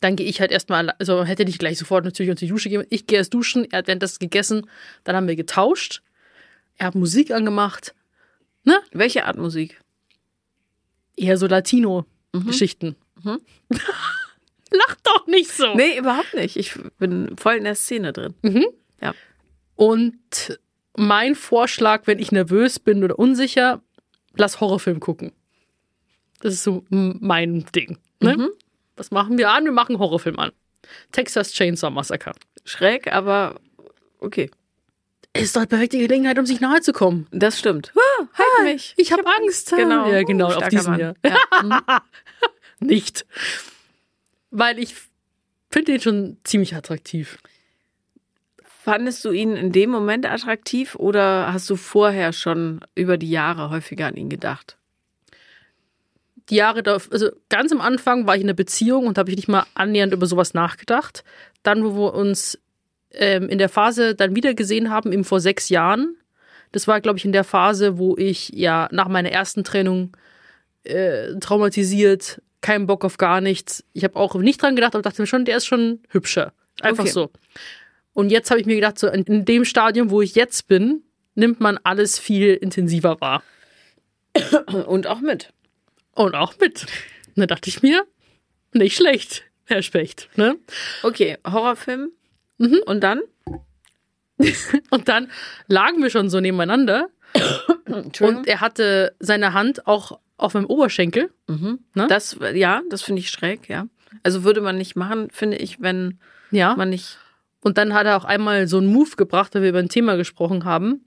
Dann gehe ich halt erstmal, also hätte nicht gleich sofort natürlich unter die Dusche gehen. Ich gehe erst duschen, er hat währenddessen gegessen. Dann haben wir getauscht. Er hat Musik angemacht. Welche Art Musik? Eher so Latino-Geschichten. Lach doch nicht so. Nee, überhaupt nicht. Ich bin voll in der Szene drin. Und mein Vorschlag, wenn ich nervös bin oder unsicher, lass Horrorfilm gucken. Das ist so mein Ding. Ne? Was machen wir an? Wir machen Horrorfilm an. Texas Chainsaw Massacre. Schräg, aber okay. Ist doch die perfekte Gelegenheit, um sich nahe zu kommen. Das stimmt. Ah, halt mich. Ich habe Angst. Genau. Ja, genau, Uh, auf diesen Mann. ja. Ja. Nicht. Weil ich finde den schon ziemlich attraktiv. Fandest du ihn in dem Moment attraktiv oder hast du vorher schon über die Jahre häufiger an ihn gedacht? die Jahre, da, also ganz am Anfang war ich in einer Beziehung und habe ich nicht mal annähernd über sowas nachgedacht. Dann, wo wir uns ähm, in der Phase dann wieder gesehen haben, eben vor sechs Jahren, das war, glaube ich, in der Phase, wo ich ja nach meiner ersten Trennung äh, traumatisiert, keinen Bock auf gar nichts. Ich habe auch nicht dran gedacht, aber dachte mir schon, der ist schon hübscher. Einfach Okay. so. Und jetzt habe ich mir gedacht, so in, dem Stadium, wo ich jetzt bin, nimmt man alles viel intensiver wahr. Und auch mit. Und auch mit. Und da dachte ich mir, nicht schlecht, Herr Specht. Ne? Okay, Horrorfilm. Und dann? Und dann lagen wir schon so nebeneinander und er hatte seine Hand auch auf meinem Oberschenkel. ne? Das, ja, das finde ich schräg, ja. Also würde man nicht machen, finde ich, wenn Ja. man nicht. Und dann hat er auch einmal so einen Move gebracht, weil wir über ein Thema gesprochen haben.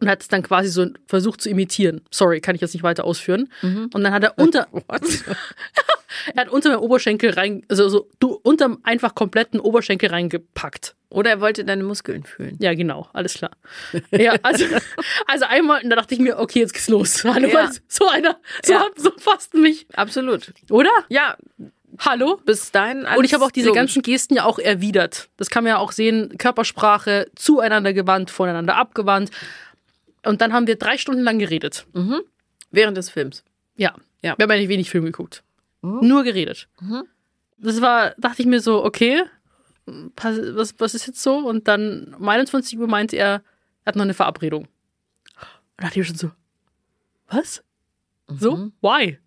Und hat es dann quasi so versucht zu imitieren. Sorry, kann ich jetzt nicht weiter ausführen. Und dann hat er unter, er hat unter meinem Oberschenkel rein, also so, du, unter einfach kompletten Oberschenkel reingepackt. Oder er wollte deine Muskeln fühlen. Ja, genau, alles klar. Ja, also, also einmal, und da dachte ich mir, okay, jetzt geht's los. Hallo, Ja. so einer, so, Ja. so fasst mich, Absolut. oder? Ja, Hallo? bis dahin. Und ich habe auch diese logisch. ganzen Gesten ja auch erwidert. Das kann man ja auch sehen, Körpersprache zueinander gewandt, voneinander abgewandt. Und dann haben wir drei Stunden lang geredet. Während des Films. Ja. Ja. Wir haben eigentlich wenig Film geguckt. Nur geredet. Das war, dachte ich mir so, okay, was, was ist jetzt so? Und dann um 21 Uhr meinte er, er hat noch eine Verabredung. Und da dachte ich mir schon so, was? So? Why?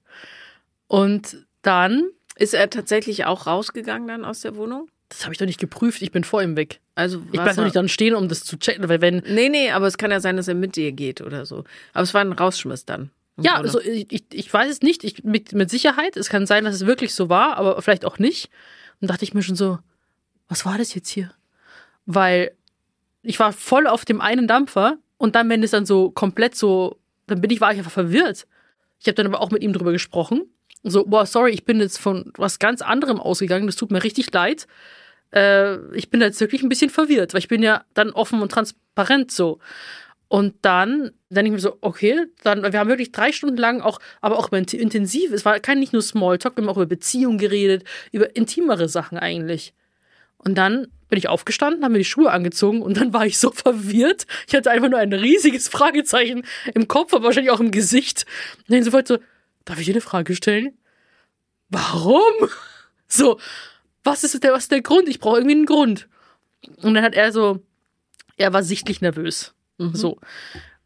Und dann, Ist er tatsächlich auch rausgegangen dann aus der Wohnung? Das habe ich doch nicht geprüft, ich bin vor ihm weg. Also Ich war's bleib doch nicht dann stehen, um das zu checken, weil wenn, Nee, nee, aber es kann ja sein, dass er mit dir geht oder so. Aber es war ein Rausschmiss dann. Ja, Grunde. also ich, ich- ich weiß es nicht. Ich, mit, mit Sicherheit. Es kann sein, dass es wirklich so war, aber vielleicht auch nicht. Und dachte ich mir schon so, was war das jetzt hier? Weil ich war voll auf dem einen Dampfer und dann, wenn es dann so komplett so, dann bin ich, war ich einfach verwirrt. Ich habe dann aber auch mit ihm drüber gesprochen. So, boah, sorry, ich bin jetzt von was ganz anderem ausgegangen. Das tut mir richtig leid. Äh, ich bin jetzt wirklich ein bisschen verwirrt, weil ich bin ja dann offen und transparent so. Und dann, dann ich mir so, okay, dann, wir haben wirklich drei Stunden lang auch, aber auch intensiv, es war kein nicht nur Smalltalk, wir haben auch über Beziehungen geredet, über intimere Sachen eigentlich. Und dann bin ich aufgestanden, habe mir die Schuhe angezogen und dann war ich so verwirrt. Ich hatte einfach nur ein riesiges Fragezeichen im Kopf, aber wahrscheinlich auch im Gesicht. Und dann sofort so, darf ich dir eine Frage stellen? Warum? So, was ist der, was ist der Grund? Ich brauche irgendwie einen Grund. Und dann hat er so, er war sichtlich nervös. So.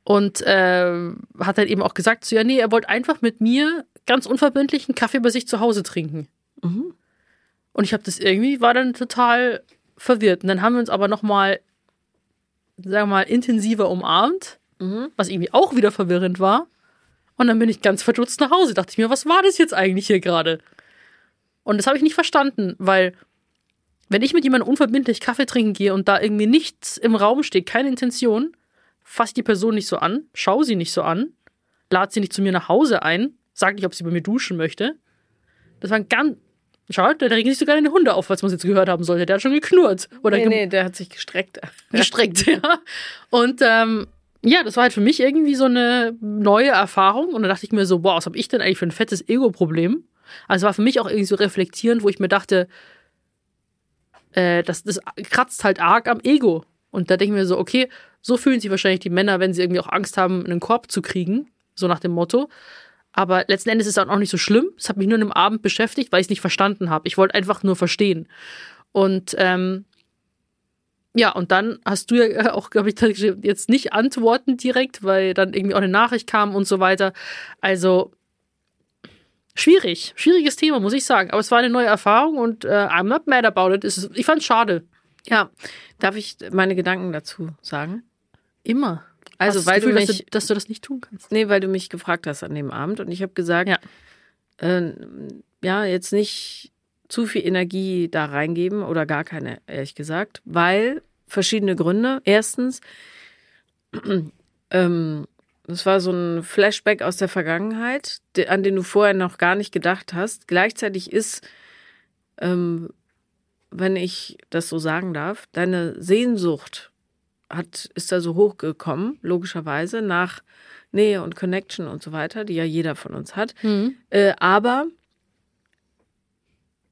Und äh, hat dann eben auch gesagt, so, ja, nee, er wollte einfach mit mir ganz unverbindlich einen Kaffee bei sich zu Hause trinken. Und ich habe das irgendwie, war dann total verwirrt. Und dann haben wir uns aber nochmal, sagen wir mal, intensiver umarmt, was irgendwie auch wieder verwirrend war. Und dann bin ich ganz verdutzt nach Hause. Dachte ich mir, was war das jetzt eigentlich hier gerade? Und das habe ich nicht verstanden, weil wenn ich mit jemandem unverbindlich Kaffee trinken gehe und da irgendwie nichts im Raum steht, keine Intention, fass die Person nicht so an, schau sie nicht so an, lad sie nicht zu mir nach Hause ein, sag nicht, ob sie bei mir duschen möchte. Das war ein ganz. Schau, da regen sich sogar deine Hunde auf, was man jetzt gehört haben sollte. Der hat schon geknurrt. Oder Nee, nee, der hat sich gestreckt. gestreckt, ja. Und ähm, ja, das war halt für mich irgendwie so eine neue Erfahrung. Und da dachte ich mir so, wow, was habe ich denn eigentlich für ein fettes Ego-Problem? Also war für mich auch irgendwie so reflektierend, wo ich mir dachte, äh, das, das kratzt halt arg am Ego. Und da denke ich mir so, okay, so fühlen sich wahrscheinlich die Männer, wenn sie irgendwie auch Angst haben, einen Korb zu kriegen. So nach dem Motto. Aber letzten Endes ist es auch nicht so schlimm. Es hat mich nur an einem Abend beschäftigt, weil ich es nicht verstanden habe. Ich wollte einfach nur verstehen. Und ähm, ja, und dann hast du ja auch, glaube ich, jetzt nicht antworten direkt, weil dann irgendwie auch eine Nachricht kam und so weiter. Also schwierig, schwieriges Thema, muss ich sagen. Aber es war eine neue Erfahrung und äh, I'm not mad about it. Es ist, ich fand's schade. Ja, darf ich meine Gedanken dazu sagen? Immer. Also, Hast weil das Gefühl, du dass mich, du, dass du das nicht tun kannst. nee, weil du mich gefragt hast an dem Abend und ich habe gesagt, Ja. äh, ja, jetzt nicht zu viel Energie da reingeben oder gar keine, ehrlich gesagt, weil verschiedene Gründe. Erstens, ähm, das war so ein Flashback aus der Vergangenheit, an den du vorher noch gar nicht gedacht hast. Gleichzeitig ist, ähm, wenn ich das so sagen darf, deine Sehnsucht hat, ist da so hochgekommen, logischerweise, nach Nähe und Connection und so weiter, die ja jeder von uns hat. Äh, aber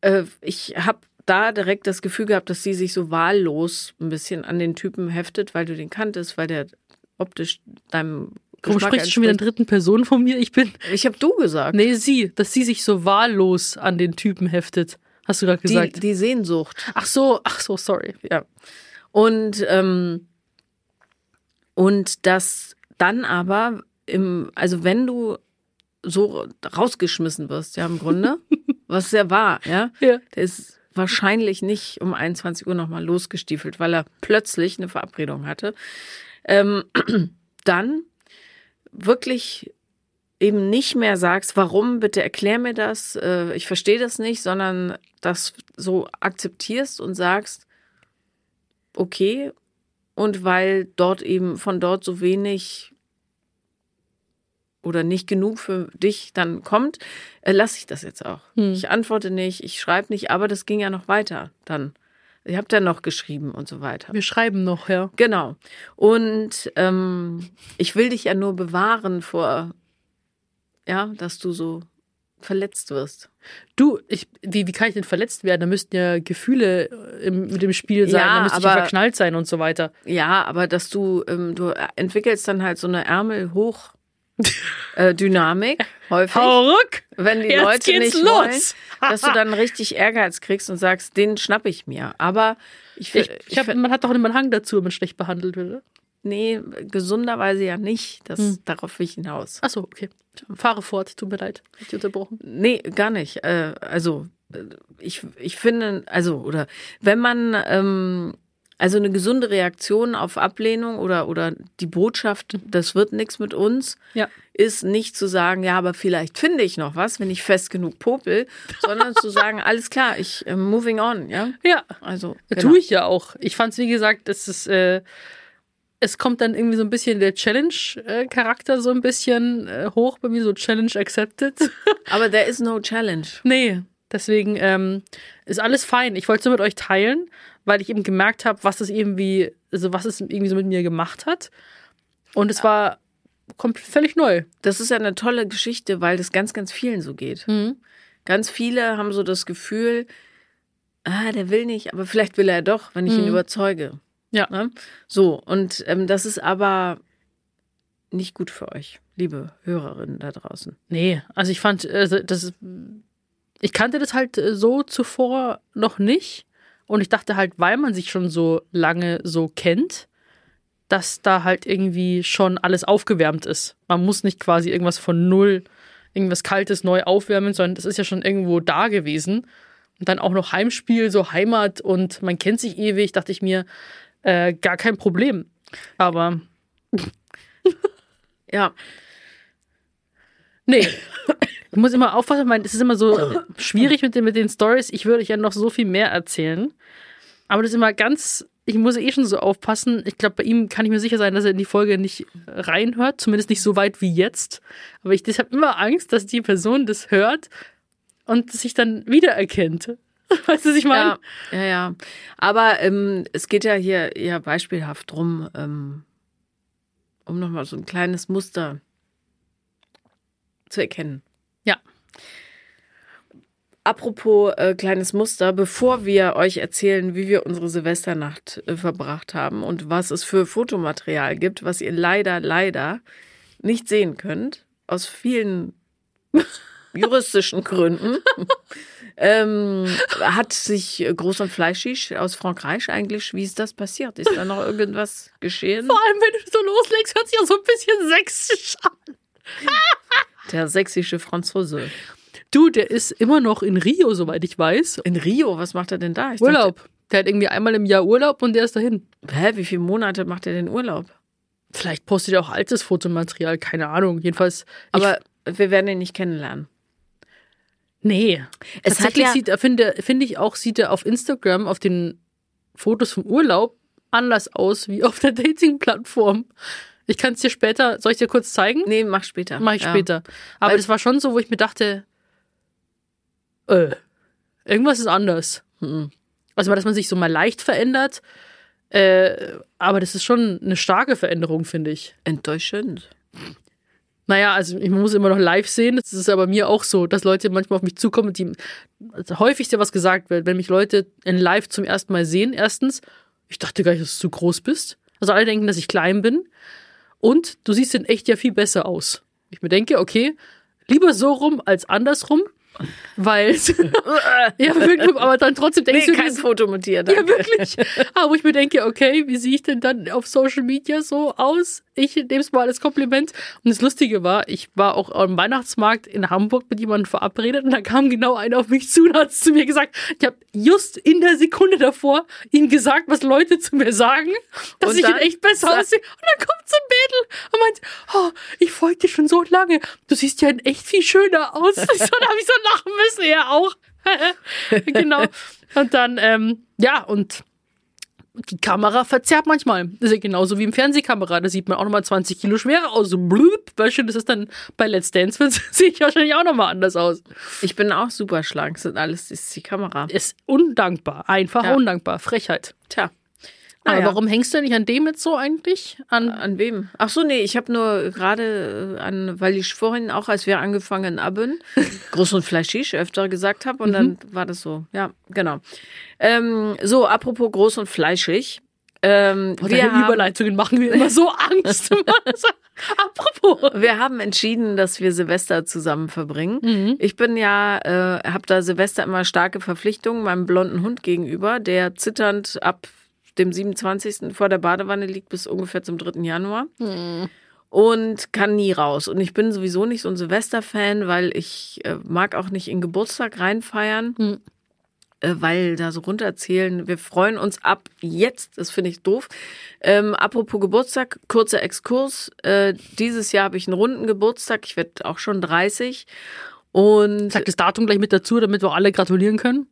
äh, ich habe da direkt das Gefühl gehabt, dass sie sich so wahllos ein bisschen an den Typen heftet, weil du den kanntest, weil der optisch deinem Warum sprichst du schon wieder in dritten Person von mir? Ich bin. Ich habe du gesagt. Nee, sie, dass sie sich so wahllos an den Typen heftet. Hast du gerade die, gesagt. die Sehnsucht. ach so, ach so, sorry. Ja. Und, ähm, und das dann aber im, also wenn du so rausgeschmissen wirst, ja, im Grunde, was sehr war, ja, Ja. der ist wahrscheinlich nicht um 21 Uhr nochmal losgestiefelt, weil er plötzlich eine Verabredung hatte, ähm, dann wirklich eben nicht mehr sagst, warum, bitte erklär mir das, äh, ich verstehe das nicht, sondern das so akzeptierst und sagst, okay, und weil dort eben von dort so wenig oder nicht genug für dich dann kommt, äh, lasse ich das jetzt auch. Hm. Ich antworte nicht, ich schreibe nicht, aber das ging ja noch weiter dann. Ihr habt ja noch geschrieben und so weiter. Wir schreiben noch, ja. Genau. Und ähm, ich will dich ja nur bewahren vor, ja, dass du so verletzt wirst. Du, ich, wie, wie kann ich denn verletzt werden? Da müssten ja Gefühle äh, im, mit dem Spiel sein, Ja, da müsste ich ja aber- verknallt sein und so weiter. Ja, aber dass du, ähm, du entwickelst dann halt so eine Ärmel hoch äh, Dynamik häufig, Hau ruck! wenn die Jetzt Leute nicht los. wollen, dass du dann richtig Ehrgeiz kriegst und sagst, den schnapp ich mir. Aber ich, Ich, ich, ich hab, man hat doch immer einen Hang dazu, wenn man schlecht behandelt wird. nee, gesunderweise ja nicht. Das, Hm. Darauf will ich hinaus. Ach so, okay. Fahre fort, tut mir leid. Hab ich unterbrochen. Nee, gar nicht. Äh, also äh, ich, ich finde, also, oder wenn man ähm, also eine gesunde Reaktion auf Ablehnung oder, oder die Botschaft, das wird nichts mit uns, Ja. ist nicht zu sagen, ja, aber vielleicht finde ich noch was, wenn ich fest genug popel, sondern zu sagen, alles klar, ich äh, moving on, ja. Ja, Also Das genau. Tue ich ja auch. Ich fand es, wie gesagt, es ist, äh, es kommt dann irgendwie so ein bisschen der Challenge-Charakter so ein bisschen äh, hoch bei mir, so Challenge accepted. Aber there is no challenge. nee, deswegen ähm, ist alles fein. Ich wollte es nur mit euch teilen, weil ich eben gemerkt habe, was es irgendwie, also was es irgendwie so mit mir gemacht hat. Und es war komplett völlig neu. Das ist ja eine tolle Geschichte, weil das ganz, ganz vielen so geht. Mhm. Ganz viele haben so das Gefühl, ah, der will nicht, aber vielleicht will er doch, wenn ich ihn Mhm. überzeuge. Ja. Ne? So, und ähm, das ist aber nicht gut für euch, liebe Hörerinnen da draußen. Nee, also ich fand, also das, ich kannte das halt äh, so zuvor noch nicht. Und ich dachte halt, weil man sich schon so lange so kennt, dass da halt irgendwie schon alles aufgewärmt ist. Man muss nicht quasi irgendwas von null, irgendwas Kaltes neu aufwärmen, sondern das ist ja schon irgendwo da gewesen. Und dann auch noch Heimspiel, so Heimat und man kennt sich ewig, dachte ich mir, äh, gar kein Problem. Aber Ja. Nee. Ich muss immer aufpassen, mein, es ist immer so schwierig mit den, mit den Stories. Ich würde euch ja noch so viel mehr erzählen. Aber das ist immer ganz, ich muss eh schon so aufpassen. Ich glaube, bei ihm kann ich mir sicher sein, dass er in die Folge nicht reinhört, zumindest nicht so weit wie jetzt. Aber ich habe immer Angst, dass die Person das hört und sich dann wiedererkennt. Weißt du, was ich meine? Ja, ja, ja. Aber ähm, es geht ja hier eher beispielhaft drum, ähm, um nochmal so ein kleines Muster zu erkennen. Ja. Apropos äh, kleines Muster, bevor wir euch erzählen, wie wir unsere Silvesternacht äh, verbracht haben und was es für Fotomaterial gibt, was ihr leider, leider nicht sehen könnt, aus vielen juristischen Gründen, ähm, hat sich Groß- und Fleischig aus Frankreich eigentlich, wie ist das passiert? Ist da noch irgendwas geschehen? Vor allem, wenn du so loslegst, hört sich ja so ein bisschen sächsisch an. Der sächsische Franzose. Du, der ist immer noch in Rio, soweit ich weiß. In Rio, was macht er denn da? Ich Urlaub. Der hat irgendwie einmal im Jahr Urlaub und der ist dahin. Dachte, hä, wie viele Monate macht er denn Urlaub? Vielleicht postet er auch altes Fotomaterial, keine Ahnung. Jedenfalls. Aber wir werden ihn nicht kennenlernen. Nee. Es hat Tatsächlich ja- sieht er, finde, finde ich auch, sieht er auf Instagram, auf den Fotos vom Urlaub anders aus wie auf der Dating-Plattform. Ich kann es dir später, soll ich dir kurz zeigen? Nee, mach später. Mach ich Ja. später. Aber Weil- das war schon so, wo ich mir dachte, äh, irgendwas ist anders. Mhm. Also, dass man sich so mal leicht verändert. Äh, aber das ist schon eine starke Veränderung, finde ich. Enttäuschend. Naja, also ich muss immer noch live sehen. Das ist aber mir auch so, dass Leute manchmal auf mich zukommen, die also häufigste, was gesagt wird, wenn mich Leute in live zum ersten Mal sehen, erstens, ich dachte gar nicht, dass du zu groß bist. Also alle denken, dass ich klein bin. Und du siehst in echt ja viel besser aus. Ich mir denke, okay, lieber so rum als andersrum, weil ja wirklich, aber dann trotzdem denkst Nee, du, kein Foto mit dir. ja, Danke. wirklich. Aber wo ich mir denke, okay, wie sehe ich denn dann auf Social Media so aus? Ich nehme es mal als Kompliment. Und das Lustige war, ich war auch am Weihnachtsmarkt in Hamburg mit jemandem verabredet und da kam genau einer auf mich zu und hat zu mir gesagt, ich habe just in der Sekunde davor ihm gesagt, was Leute zu mir sagen, dass Und ich in dann? echt besser aussehe. Und dann kommt so ein Mädel und meint, oh, ich folge dir schon so lange. Du siehst ja in echt viel schöner aus. so, da habe ich so lachen müssen, er auch. genau. Und dann, ähm, ja, und die Kamera verzerrt manchmal. Das ist ja genauso wie im Fernsehkamera. Da sieht man auch nochmal 20 Kilo schwerer aus. So blüb. Weißt du, das ist dann bei Let's Dance, wird- sehe ich wahrscheinlich auch nochmal anders aus. Ich bin auch super schlank. Das sind alles das ist die Kamera. Ist undankbar. Einfach Ja. undankbar. Frechheit. Tja. Aber Naja. warum hängst du nicht an dem jetzt so eigentlich? An, An wem? Ach so, nee, ich habe nur gerade äh, an, weil ich vorhin auch, als wir angefangen haben, groß und fleischig öfter gesagt habe und dann war das so. Ja, genau. Ähm, so, apropos groß und fleischig. Ähm, Boah, wir, haben, Überleitungen machen mir immer so Angst. Apropos. wir haben entschieden, dass wir Silvester zusammen verbringen. Ich bin ja, äh, habe da Silvester immer starke Verpflichtungen meinem blonden Hund gegenüber, der zitternd ab dem 27. vor der Badewanne liegt bis ungefähr zum 3. Januar. und kann nie raus. Und ich bin sowieso nicht so ein Silvester-Fan, weil ich äh, mag auch nicht in Geburtstag reinfeiern, Hm. äh, weil da so runterzählen. Wir freuen uns ab jetzt, das finde ich doof. Ähm, apropos Geburtstag, kurzer Exkurs. Äh, dieses Jahr habe ich einen runden Geburtstag. Ich werde auch schon 30. Und Sag das Datum gleich mit dazu, damit wir alle gratulieren können.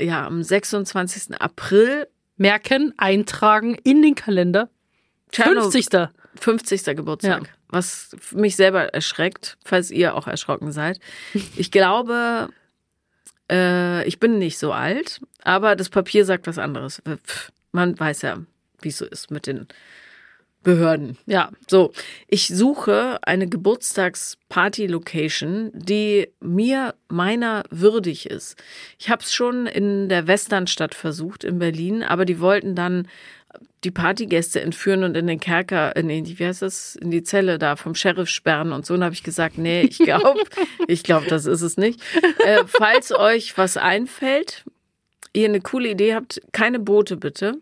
ja, am 26. April, Merken, eintragen in den Kalender. Tschernobyl- 50. 50. Geburtstag. Ja. Was mich selber erschreckt, falls ihr auch erschrocken seid. Ich glaube, äh, ich bin nicht so alt, aber das Papier sagt was anderes. Pff, Man weiß ja, wie es so ist mit den Behörden. Ja, So, ich suche eine Geburtstagsparty-Location, die mir meiner würdig ist. Ich habe es schon in der Westernstadt versucht in Berlin, aber die wollten dann die Partygäste entführen und in den Kerker, in den, wie heißt das, in die Zelle da vom Sheriff sperren und so. Und habe ich gesagt, nee, ich glaube, ich glaube, das ist es nicht. Äh, falls euch was einfällt, ihr eine coole Idee habt, keine Boote bitte.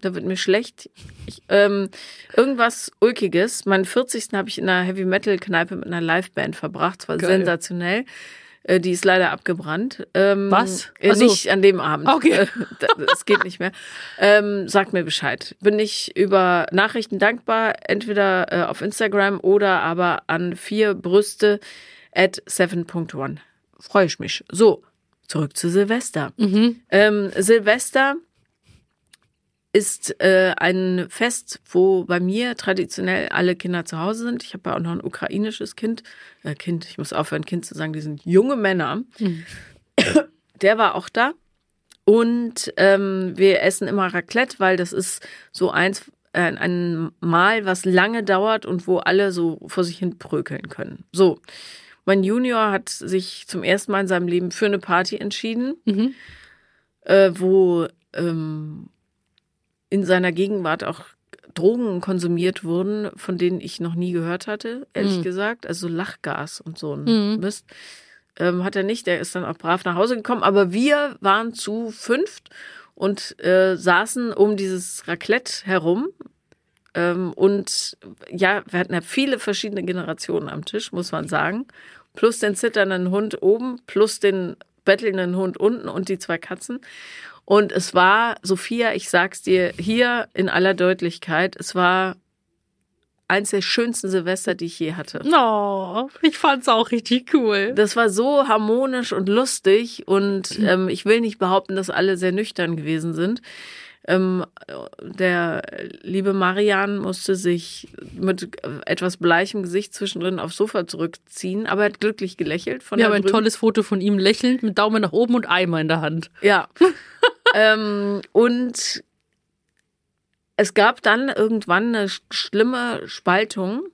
Da wird mir schlecht. Ich, ähm, irgendwas Ulkiges. Meinen 40. habe ich in einer Heavy-Metal-Kneipe mit einer Liveband verbracht. Das war Geil. sensationell. Äh, die ist leider abgebrannt. Ähm, Was? Äh, so. Nicht an dem Abend. Okay. Äh, Es geht nicht mehr. Ähm, sagt mir Bescheid. Bin ich über Nachrichten dankbar, entweder äh, auf Instagram oder aber an vier Brüste at 7.1. Freue ich mich. So, zurück zu Silvester. Ähm, Silvester ist äh, ein Fest, wo bei mir traditionell alle Kinder zu Hause sind. Ich habe ja auch noch ein ukrainisches Kind. Äh, kind, ich muss aufhören, Kind zu sagen, die sind junge Männer. Der war auch da. Und ähm, wir essen immer Raclette, weil das ist so eins, äh, ein Mahl, was lange dauert und wo alle so vor sich hin prökeln können. So. Mein Junior hat sich zum ersten Mal in seinem Leben für eine Party entschieden, äh, wo ähm, in seiner Gegenwart auch Drogen konsumiert wurden, von denen ich noch nie gehört hatte, ehrlich gesagt. Also Lachgas und so ein Mist. Ähm, hat er nicht, der ist dann auch brav nach Hause gekommen. Aber wir waren zu fünft und äh, saßen um dieses Raclette herum. Ähm, und ja, wir hatten ja viele verschiedene Generationen am Tisch, muss man sagen. Plus den zitternden Hund oben, plus den bettelnden Hund unten und die zwei Katzen. Und es war, Sophia, ich sag's dir hier in aller Deutlichkeit, es war eins der schönsten Silvester, die ich je hatte. Oh, ich fand's auch richtig cool. Das war so harmonisch und lustig und ähm, ich will nicht behaupten, dass alle sehr nüchtern gewesen sind. Ähm, der liebe Marian musste sich mit etwas bleichem Gesicht zwischendrin aufs Sofa zurückziehen, aber er hat glücklich gelächelt. Von da haben ein drüben. tolles Foto von ihm lächelnd mit Daumen nach oben und Eimer in der Hand. Ja. Ähm, und es gab dann irgendwann eine sch- schlimme Spaltung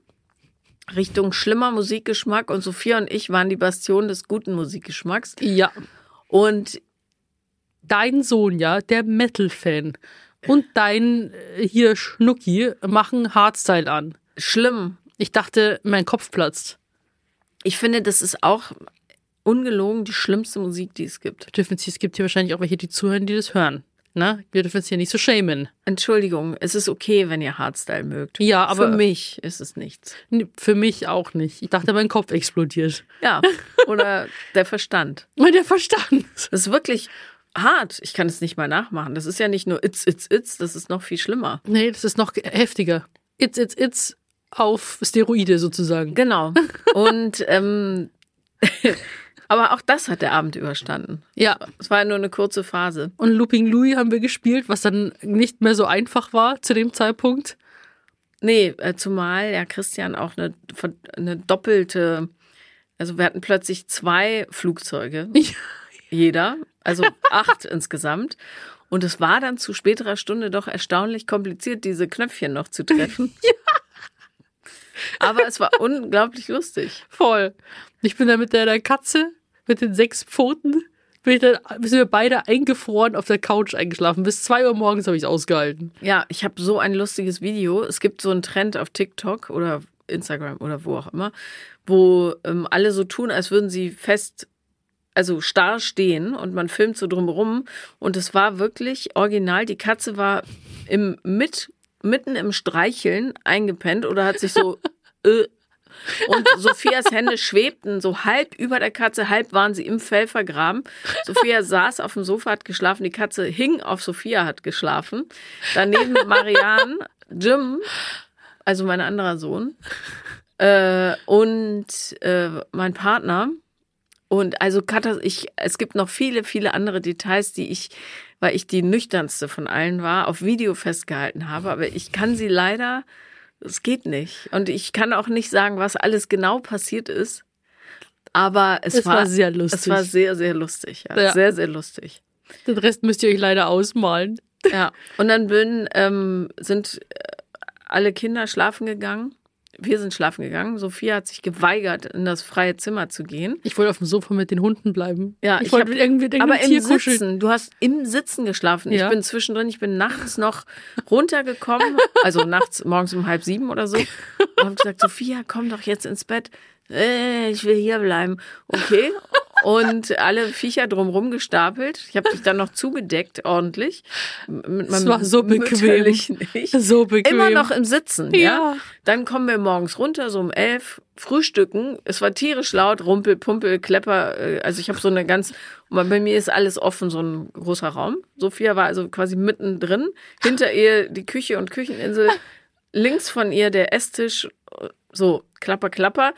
Richtung schlimmer Musikgeschmack und Sophia und ich waren die Bastion des guten Musikgeschmacks. Ja. Und Dein Sohn, ja, der Metal-Fan und dein äh, hier Schnucki machen Hardstyle an. schlimm. Ich dachte, mein Kopf platzt. Ich finde, das ist auch ungelogen die schlimmste Musik, die es gibt. Dürfen Sie, es gibt hier wahrscheinlich auch welche, die zuhören, die das hören. Ne? Wir dürfen es hier nicht so shamen. Entschuldigung, es ist okay, wenn ihr Hardstyle mögt. Ja, aber- Für mich ist es nichts. Für mich auch nicht. Ich dachte, mein Kopf explodiert. Ja. Oder der Verstand. Und der Verstand. Das ist wirklich hart. Ich kann es nicht mal nachmachen. Das ist ja nicht nur It's, It's, It's, das ist noch viel schlimmer. Nee, das ist noch heftiger. It's, it's, it's auf Steroide sozusagen. Genau. Und ähm, aber auch das hat der Abend überstanden. Ja. Es war ja nur eine kurze Phase. Und Looping Louis haben wir gespielt, was dann nicht mehr so einfach war zu dem Zeitpunkt. Nee, äh, zumal ja Christian auch eine, eine doppelte, also wir hatten plötzlich zwei Flugzeuge, jeder, also acht insgesamt. Und es war dann zu späterer Stunde doch erstaunlich kompliziert, diese Knöpfchen noch zu treffen. Aber es war unglaublich lustig. Voll. Ich bin da mit der, Katze, mit den sechs Pfoten, bin ich dann, sind wir beide eingefroren auf der Couch eingeschlafen. Bis zwei Uhr morgens habe ich es ausgehalten. Ja, ich habe so ein lustiges Video. Es gibt so einen Trend auf TikTok oder Instagram oder wo auch immer, wo ähm, alle so tun, als würden sie fest, also starr stehen und man filmt so drumherum. Und es war wirklich original. Die Katze war im mit, mitten im Streicheln eingepennt oder hat sich so äh, und Sophias Hände schwebten so halb über der Katze, halb waren sie im Fell vergraben. Sophia saß auf dem Sofa, hat geschlafen, die Katze hing auf Sophia, hat geschlafen. Daneben Marianne, Jim, also mein anderer Sohn, äh, und äh, mein Partner. Und also Katha, ich, es gibt noch viele, viele andere Details, die ich, weil ich die nüchternste von allen war, auf Video festgehalten habe. Aber ich kann sie leider, es geht nicht. Und ich kann auch nicht sagen, was alles genau passiert ist. Aber es, Es war sehr lustig. Es war sehr, sehr lustig. Ja. Ja. Sehr, sehr lustig. Den Rest müsst ihr euch leider ausmalen. Ja. Und dann bin, ähm, sind äh, alle Kinder schlafen gegangen. Wir sind schlafen gegangen. Sophia hat sich geweigert, in das freie Zimmer zu gehen. Ich wollte auf dem Sofa mit den Hunden bleiben. Ja, ich, ich wollte hab- irgendwie mit Aber irgendeinem im Tier kuscheln. Sitzen. Du hast im Sitzen geschlafen. Ja. Ich bin zwischendrin, ich bin nachts noch runtergekommen, also nachts, morgens um halb sieben oder so, und habe gesagt, Sophia, komm doch jetzt ins Bett. Äh, ich will hier bleiben. Okay. Und alle Viecher drumrum gestapelt. Ich habe dich dann noch zugedeckt, ordentlich. Es war so bequem. Ich. So bequem. Immer noch im Sitzen, ja. Ja. Dann kommen wir morgens runter, so um elf, frühstücken. Es war tierisch laut, Rumpel, Pumpel, Klepper. äh, Also ich habe so eine ganz, bei mir ist alles offen, so ein großer Raum. Sophia war also quasi mittendrin. Hinter ihr die Küche und Kücheninsel. Links von ihr der Esstisch. So, Klapper, Klapper.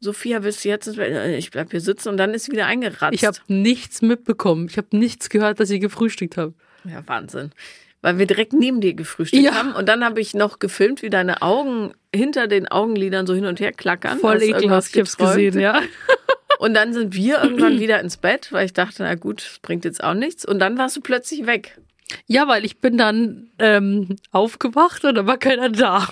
Sophia, willst du jetzt ins Bett? Äh, Ich bleib hier sitzen und dann ist sie wieder eingeratzt. Ich habe nichts mitbekommen. Ich habe nichts gehört, dass ihr gefrühstückt habt. Ja, Wahnsinn. Weil wir direkt neben dir gefrühstückt Ja. haben. Und dann habe ich noch gefilmt, wie deine Augen hinter den Augenlidern so hin und her klackern. Voll ekelhaft, ich hab's gesehen, ja. Und dann sind wir irgendwann wieder ins Bett, weil ich dachte, na gut, das bringt jetzt auch nichts. Und dann warst du plötzlich weg. Ja, weil ich bin dann ähm, aufgewacht und da war keiner da.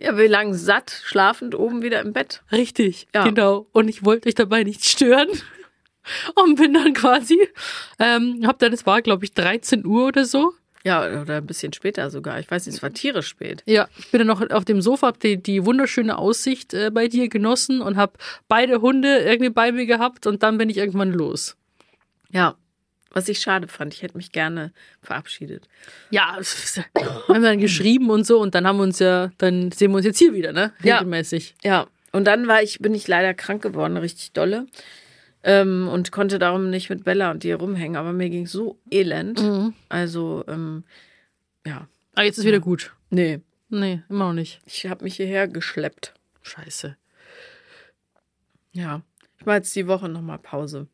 Ja, wir lagen satt, schlafend oben wieder im Bett. Richtig, Ja. genau. Und ich wollte euch dabei nicht stören. Und bin dann quasi, ähm, hab dann, es war glaube ich 13 Uhr oder so. Ja, oder ein bisschen später sogar. Ich weiß nicht, es war tierisch spät. Ja, ich bin dann noch auf dem Sofa, hab die, die wunderschöne Aussicht äh, bei dir genossen und hab beide Hunde irgendwie bei mir gehabt und dann bin ich irgendwann los. Ja, was ich schade fand. Ich hätte mich gerne verabschiedet. Ja, haben dann geschrieben und so und dann haben wir uns ja, dann sehen wir uns jetzt hier wieder, ne? Ja. Regelmäßig. Ja, und dann war ich, bin ich leider krank geworden, richtig dolle. Ähm, und konnte darum nicht mit Bella und dir rumhängen. Aber mir ging so elend. Mhm. Also, ähm, ja. Aber jetzt ist wieder gut. Nee, Nee, immer noch nicht. ich habe mich hierher geschleppt. Scheiße. Ja. Ich mache jetzt die Woche nochmal Pause.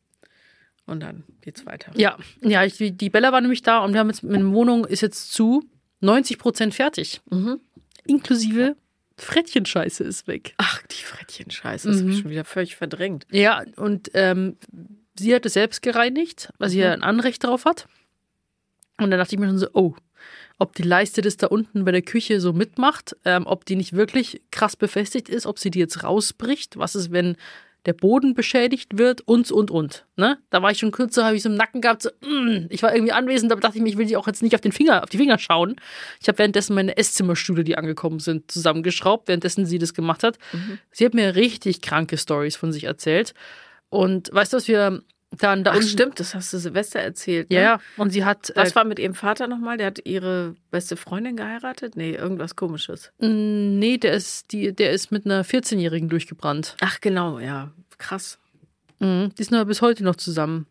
Und dann geht's weiter. Ja, ja, ich, die Bella war nämlich da und wir haben jetzt, meine Wohnung ist jetzt zu 90 Prozent fertig. Mhm. Inklusive Frettchenscheiße ist weg. Ach, die Frettchen-Scheiße. Das Mhm. hab ich schon wieder völlig verdrängt. Ja, und ähm, sie hat es selbst gereinigt, weil sie ja ein Anrecht drauf hat. Und dann dachte ich mir schon so, oh, ob die Leiste das da unten bei der Küche so mitmacht, ähm, ob die nicht wirklich krass befestigt ist, ob sie die jetzt rausbricht, was ist, wenn der Boden beschädigt wird und, und, und. Ne? Da war ich schon kurz so, habe ich so im Nacken gehabt, so, mm, ich war irgendwie anwesend, aber dachte ich mir, ich will die auch jetzt nicht auf den Finger, auf die Finger schauen. Ich habe währenddessen meine Esszimmerstühle, die angekommen sind, zusammengeschraubt, währenddessen sie das gemacht hat. Sie hat mir richtig kranke Stories von sich erzählt. Und weißt du, was wir dann da Ach, unten. stimmt, das hast du Silvester erzählt. Ne? Ja, ja. Und sie hat. Was äh, war mit ihrem Vater nochmal? Der hat ihre beste Freundin geheiratet? Nee, irgendwas komisches. nee, der ist, die, der ist mit einer 14-Jährigen durchgebrannt. Ach, genau, ja. Krass. Mhm. Die sind aber bis heute noch zusammen.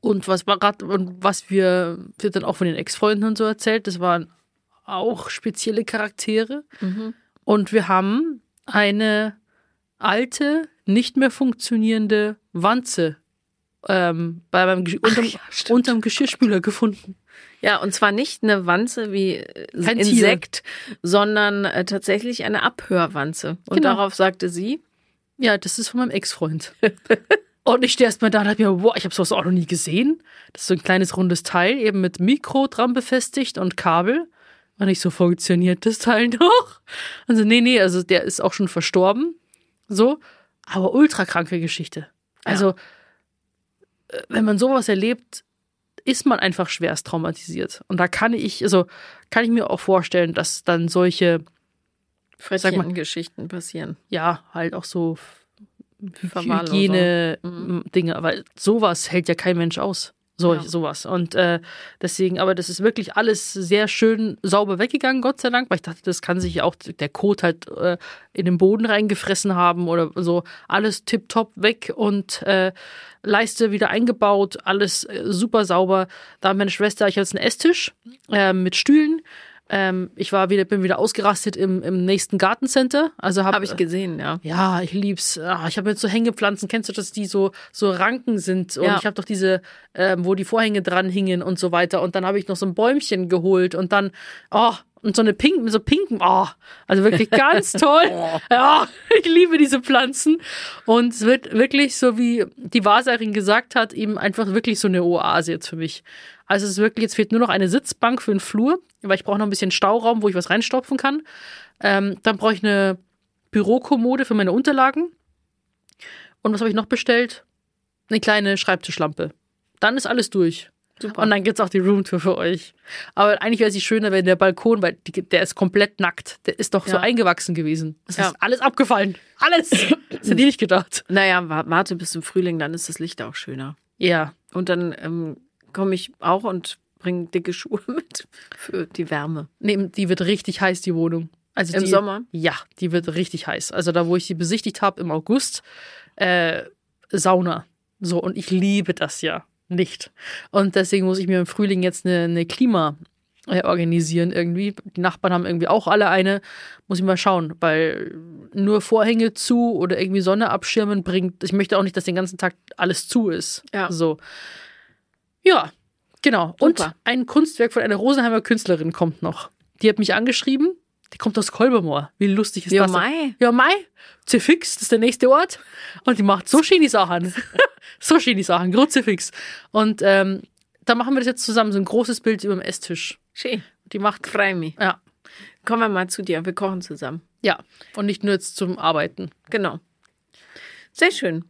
Und was war grad, und was wir, wird dann auch von den Ex-Freunden und so erzählt, das waren auch spezielle Charaktere. Mhm. Und wir haben eine alte, nicht mehr funktionierende Wanze ähm, bei beim, Gesch- unterm, ja, unterm Geschirrspüler gefunden. Ja, und zwar nicht eine Wanze wie Kein Tier. Insekt, sondern äh, tatsächlich eine Abhörwanze. Und Genau. darauf sagte sie, Ja, das ist von meinem Ex-Freund. und ich stehe erstmal da und dachte mir, boah, ich habe sowas auch noch nie gesehen. Das ist so ein kleines rundes Teil, eben mit Mikro dran befestigt und Kabel. Und ich so, funktioniert das Teil noch? Also, nee, nee, also der ist auch schon verstorben. So, aber ultra kranke Geschichte. Also, äh, wenn man sowas erlebt, ist man einfach schwerst traumatisiert. Und da kann ich, also kann ich mir auch vorstellen, dass dann solche, Sag mal. Geschichten passieren. ja, halt auch so. Hygiene-Dinge, aber sowas hält ja kein Mensch aus. So, Ja. sowas. Und äh, deswegen, aber das ist wirklich alles sehr schön sauber weggegangen, Gott sei Dank, weil ich dachte, das kann sich ja auch der Kot halt äh, in den Boden reingefressen haben oder so. Alles tipptopp weg und äh, Leiste wieder eingebaut, alles äh, super sauber. Da hat meine Schwester, ich habe jetzt einen Esstisch äh, mit Stühlen. Ähm, ich war wieder, bin wieder ausgerastet im, im nächsten Gartencenter. Also habe Habe ich gesehen, ja. ja, ich lieb's. Ah, Ich habe jetzt so Hängepflanzen. Kennst du, dass die so so Ranken sind? Und Ja. ich habe doch diese, ähm, wo die Vorhänge dran hingen und so weiter. Und dann habe ich noch so ein Bäumchen geholt und dann, oh, und so eine pinken, so pinken, oh, also wirklich ganz toll. Ja, ich liebe diese Pflanzen. Und es wird wirklich so, wie die Wahrsagerin gesagt hat, eben einfach wirklich so eine Oase jetzt für mich. Also es ist wirklich, jetzt fehlt nur noch eine Sitzbank für den Flur, weil ich brauche noch ein bisschen Stauraum, wo ich was reinstopfen kann. Ähm, dann brauche ich eine Bürokommode für meine Unterlagen. Und was habe ich noch bestellt? Eine kleine Schreibtischlampe. Dann ist alles durch. Super. Und dann gibt's auch die Roomtour für euch. Aber eigentlich wäre es schöner, wenn der Balkon, weil die, der ist komplett nackt. Der ist doch so Ja. eingewachsen gewesen. Es Ja. ist alles abgefallen. Alles. Das hätte ich nicht gedacht. Naja, wa- warte bis zum Frühling, dann ist das Licht auch schöner. Ja. Und dann ähm, komme ich auch und bringe dicke Schuhe mit für die Wärme. Nee, die wird richtig heiß, die Wohnung. Also Im die, Sommer? Ja, die wird richtig heiß. Also da, wo ich sie besichtigt habe im August, äh, Sauna. So, und ich liebe das ja nicht. Und deswegen muss ich mir im Frühling jetzt eine, eine Klima äh, organisieren irgendwie. Die Nachbarn haben irgendwie auch alle eine. Muss ich mal schauen, weil nur Vorhänge zu oder irgendwie Sonne abschirmen bringt. Ich möchte auch nicht, dass den ganzen Tag alles zu ist. Ja. So. Ja, genau. Und Super. ein Kunstwerk von einer Rosenheimer Künstlerin kommt noch. Die hat mich angeschrieben. Die kommt aus Kolbermoor. Wie lustig ist Ja, das? Mai. Ja, Mai. Zifix, das ist der nächste Ort. Und die macht so schöne Sachen. so schöne Sachen. Kruzifix. Und ähm, da machen wir das jetzt zusammen. So ein großes Bild über dem Esstisch. Schön. Die macht, Freu mich. ja, Kommen wir mal zu dir. Wir kochen zusammen. ja. Und nicht nur jetzt zum Arbeiten. Genau. Sehr schön.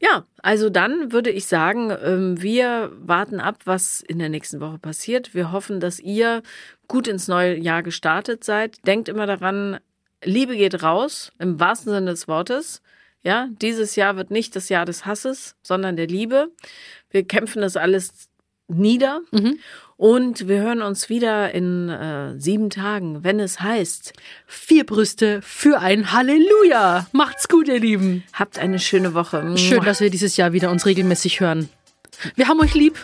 Ja, also dann würde ich sagen, ähm, wir warten ab, was in der nächsten Woche passiert. Wir hoffen, dass ihr gut ins neue Jahr gestartet seid. Denkt immer daran, Liebe geht raus, im wahrsten Sinne des Wortes. Ja, dieses Jahr wird nicht das Jahr des Hasses, sondern der Liebe. Wir kämpfen das alles nieder. Und wir hören uns wieder in äh, sieben Tagen, wenn es heißt, Vier Brüste für ein Halleluja. Macht's gut, ihr Lieben. habt eine schöne Woche. Schön, dass wir dieses Jahr wieder uns regelmäßig hören. Wir haben euch lieb.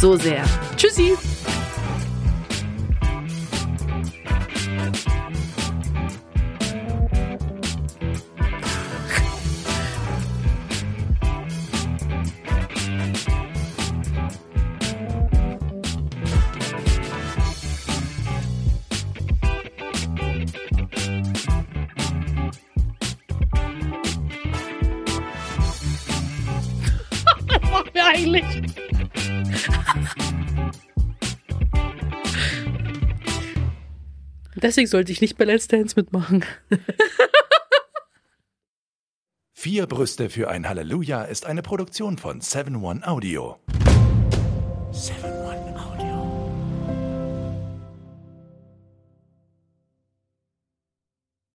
so sehr. Tschüssi. Deswegen sollte ich nicht bei Let's Dance mitmachen. Vier Brüste für ein Halleluja ist eine Produktion von 7 One Audio. 7